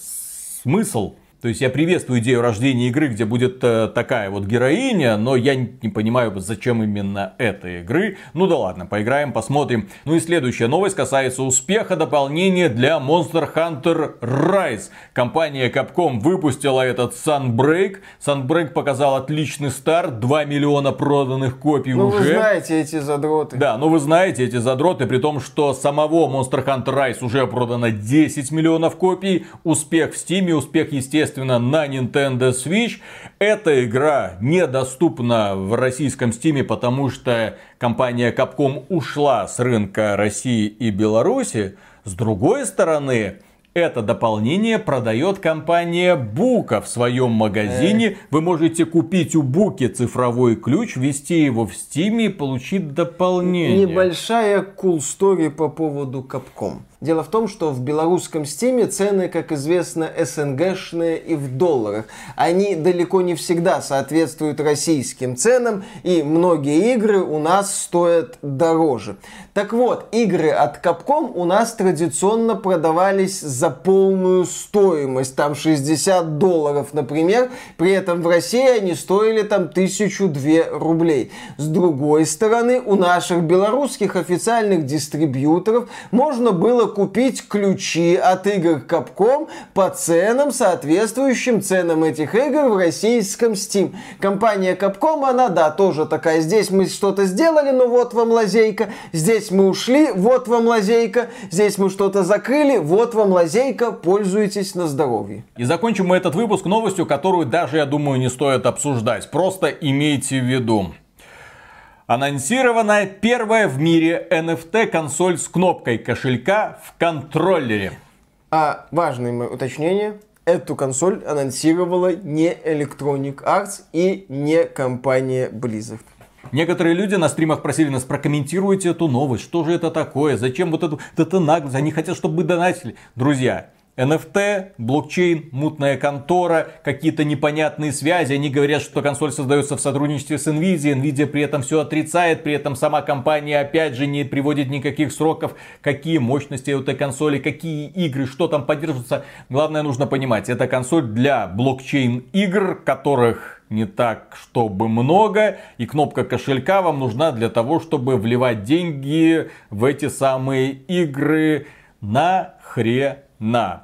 Смысл? То есть я приветствую идею рождения игры, где будет э, такая вот героиня, но я не не понимаю, зачем именно этой игры. Ну да ладно, поиграем, посмотрим. Ну и следующая новость касается успеха дополнения для Monster Hunter Rise. Компания Capcom выпустила этот Sunbreak. Sunbreak показал отличный старт, 2 миллиона проданных копий ну, уже. вы знаете эти задроты. Да, но вы знаете эти задроты, при том, что самого Monster Hunter Rise уже продано 10 миллионов копий. Успех в Steam, успех, естественно, на Nintendo Switch. Эта игра недоступна в российском Steam, потому что компания Capcom ушла с рынка России и Беларуси. С другой стороны, это дополнение продает компания Бука в своем магазине. Вы можете купить у Буки цифровой ключ, ввести его в Steam и получить дополнение. Небольшая cool story по поводу Capcom. Дело в том, что в белорусском стиме цены, как известно, СНГшные и в долларах. Они далеко не всегда соответствуют российским ценам, и многие игры у нас стоят дороже. Так вот, игры от Capcom у нас традиционно продавались за полную стоимость, там 60 долларов, например, при этом в России они стоили там 1002 рублей. С другой стороны, у наших белорусских официальных дистрибьюторов можно было купить ключи от игр Capcom по ценам, соответствующим ценам этих игр в российском Steam. Компания Capcom, она, да, тоже такая, здесь мы что-то сделали, но вот вам лазейка, здесь мы ушли, вот вам лазейка, здесь мы что-то закрыли, вот вам лазейка, пользуйтесь на здоровье. И закончим мы этот выпуск новостью, которую даже, я думаю, не стоит обсуждать. Просто имейте в виду. Анонсирована первая в мире NFT консоль с кнопкой кошелька в контроллере. А важное уточнение, эту консоль анонсировала не Electronic Arts и не компания Blizzard. Некоторые люди на стримах просили нас прокомментируйте эту новость. Что же это такое? Зачем вот эту, наглость? Они хотят, чтобы мы донатили. Друзья, NFT, блокчейн, мутная контора, какие-то непонятные связи. Они говорят, что консоль создается в сотрудничестве с Nvidia. Nvidia при этом все отрицает. При этом сама компания опять же не приводит никаких сроков, какие мощности у этой консоли, какие игры, что там поддерживается. Главное нужно понимать, это консоль для блокчейн игр, которых не так, чтобы много, и кнопка кошелька вам нужна для того, чтобы вливать деньги в эти самые игры на хрена.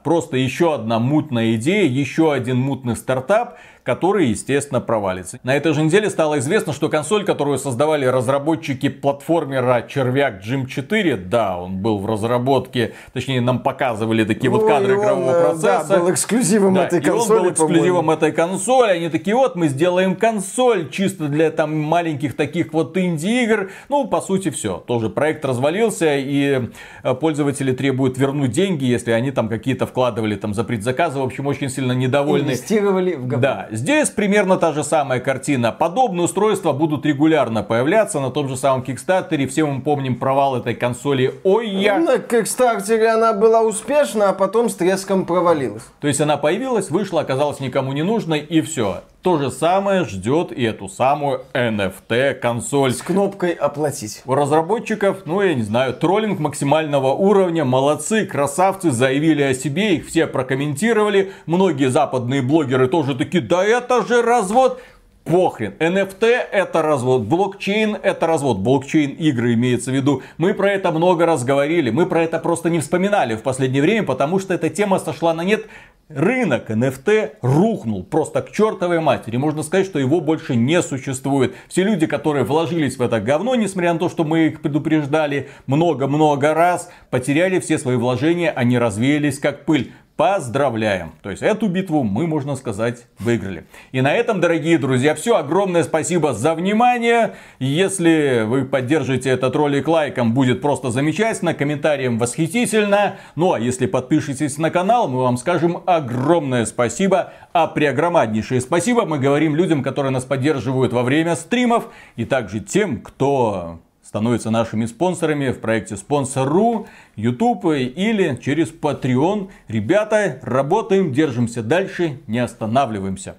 Просто еще одна мутная идея, еще один мутный стартап, который, естественно, провалится. На этой же неделе стало известно, что консоль, которую создавали разработчики платформера Червяк Джим 4, да, он был в разработке, точнее, нам показывали такие вот Ну, кадры и он, игрового э, процесса. Да, был эксклюзивом Да, этой и он консоли, был эксклюзивом этой консоли. Они такие, вот мы сделаем консоль чисто для там маленьких таких вот инди-игр. Ну, по сути, все. Тоже проект развалился, и э, пользователи требуют вернуть деньги, если они там какие-то вкладывали там за предзаказы. В общем, очень сильно недовольны. Инвестировали в говно. Да, здесь примерно та же самая картина. Подобные устройства будут регулярно появляться на том же самом Кикстартере. Все мы помним провал этой консоли Ой-я. На Кикстартере она была успешна, а потом с треском провалилась. То есть она появилась, вышла, оказалась никому не нужной и все. То же самое ждет и эту самую NFT консоль. С кнопкой «Оплатить». У разработчиков, ну я не знаю, троллинг максимального уровня, молодцы, красавцы, заявили о себе, их все прокомментировали. Многие западные блогеры тоже такие, да это же развод. Похрен. NFT это развод, блокчейн это развод, блокчейн игры имеется в виду. Мы про это много раз говорили, мы про это просто не вспоминали в последнее время, потому что эта тема сошла на нет. Рынок NFT рухнул просто к чертовой матери. Можно сказать, что его больше не существует. Все люди, которые вложились в это говно, несмотря на то, что мы их предупреждали много-много раз, потеряли все свои вложения, они развеялись как пыль. Поздравляем! То есть эту битву мы, можно сказать, выиграли. И на этом, дорогие друзья, все. Огромное спасибо за внимание. Если вы поддержите этот ролик лайком, будет просто замечательно. Комментарием восхитительно. Ну а если подпишетесь на канал, мы вам скажем огромное спасибо. А преогромаднейшее спасибо мы говорим людям, которые нас поддерживают во время стримов. И также тем, кто становятся нашими спонсорами в проекте Спонсор.ру, YouTube или через Patreon. Ребята, работаем, держимся дальше, не останавливаемся.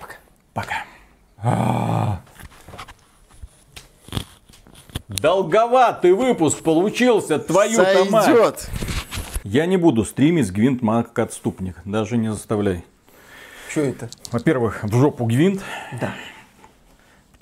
Пока. Пока. А. Долговатый выпуск получился, твою-то мать. Я не буду стримить Гвинт Мак Отступник, даже не заставляй. Что это? Во-первых, в жопу Гвинт. Да.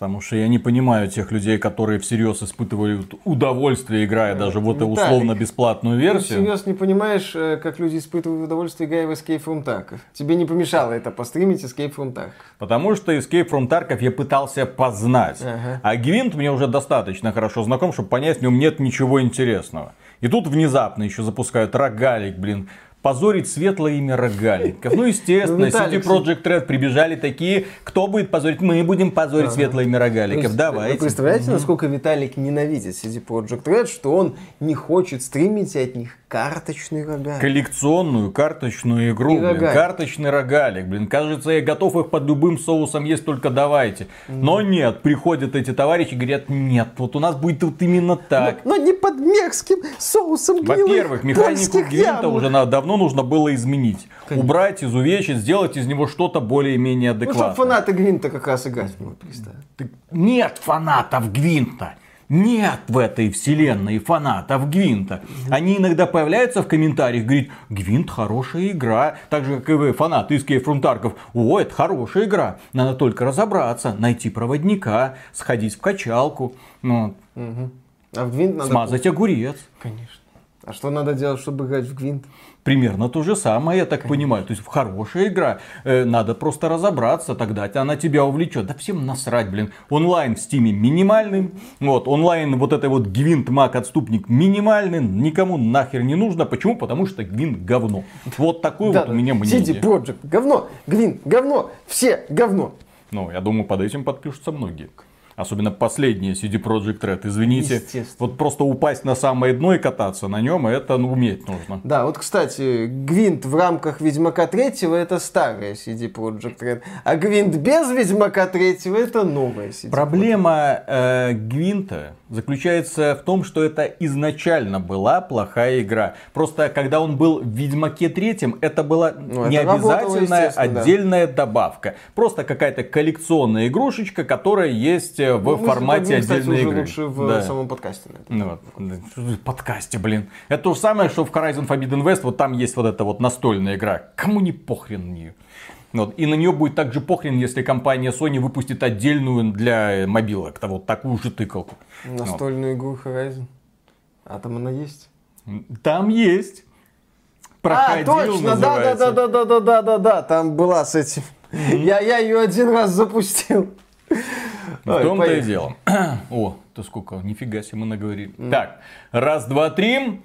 Потому что я не понимаю тех людей, которые всерьез испытывают удовольствие, играя даже в эту условно-бесплатную версию. Ты всерьез не понимаешь, э, как люди испытывают удовольствие, играя в Escape from Tarkov. Тебе не помешало это постримить Escape from Tarkov. Потому что Escape from Tarkov я пытался познать. Ага. А Гвинт мне уже достаточно хорошо знаком, чтобы понять, в нем нет ничего интересного. И тут внезапно еще запускают рогалик, блин, позорить светлое имя рогаликов. Ну, естественно, ну, CD Project Red прибежали такие, кто будет позорить? Мы будем позорить ага. светлое имя рогаликов. Давайте. Вы представляете, насколько Виталик ненавидит CD Project Red, что он не хочет стримить от них карточный рогалик. Коллекционную карточную игру, блин, карточный рогалик, блин. Кажется, я готов их под любым соусом есть, только давайте. Но нет, приходят эти товарищи и говорят, нет, вот у нас будет вот именно так. Но, но не под мерзким соусом Во-первых, механику Гвинта уже давно нужно было изменить. Конечно. Убрать, изувечить, сделать из него что-то более-менее адекватное. Ну, чтобы фанаты Гвинта как раз играть него Нет фанатов Гвинта. Нет в этой вселенной фанатов Гвинта. Они иногда появляются в комментариях, говорят, Гвинт хорошая игра. Так же, как и вы, фанаты из Кейфрунтарков. О, это хорошая игра. Надо только разобраться, найти проводника, сходить в качалку. Ну, угу. а в Гвинт надо... Смазать огурец. Конечно. А что надо делать, чтобы играть в Гвинт? Примерно то же самое, я так Конечно. понимаю. То есть хорошая игра. Э, надо просто разобраться, тогда она тебя увлечет. Да всем насрать, блин. Онлайн в стиме минимальный. Вот, онлайн вот это вот Гвинт Мак отступник минимальный. Никому нахер не нужно. Почему? Потому что Гвинт говно. Вот такое вот у меня мнение. CD Projekt говно. Гвинт говно. Все говно. Ну, я думаю, под этим подпишутся многие. Особенно последние CD Project Red. Извините, вот просто упасть на самое дно и кататься на нем, это ну, уметь нужно. Да, вот, кстати, Гвинт в рамках Ведьмака 3 это старая CD Project Red, а Гвинт без Ведьмака 3 это новая CD Проблема э, Гвинта заключается в том, что это изначально была плохая игра. Просто когда он был в Ведьмаке 3, это была ну, не это обязательная отдельная да. добавка. Просто какая-то коллекционная игрушечка, которая есть э, в ну, формате отдельной кстати, игры. лучше в да. самом подкасте. Ну, вот, подкасте, блин. Это то же самое, что в Horizon Forbidden West, вот там есть вот эта вот настольная игра. Кому не похрен нее. Вот. И на нее будет также похрен, если компания Sony выпустит отдельную для мобилок, -то, вот такую же тыкалку. Настольную вот. игру Horizon. А там она есть? Там есть. Проходил, а, точно, да, да, да, да, да, да, да, да, да, там была с этим. Я, я ее один раз запустил. В том-то и дело. <clears throat> О, то сколько, нифига себе мы наговорили. Так, раз, два, три.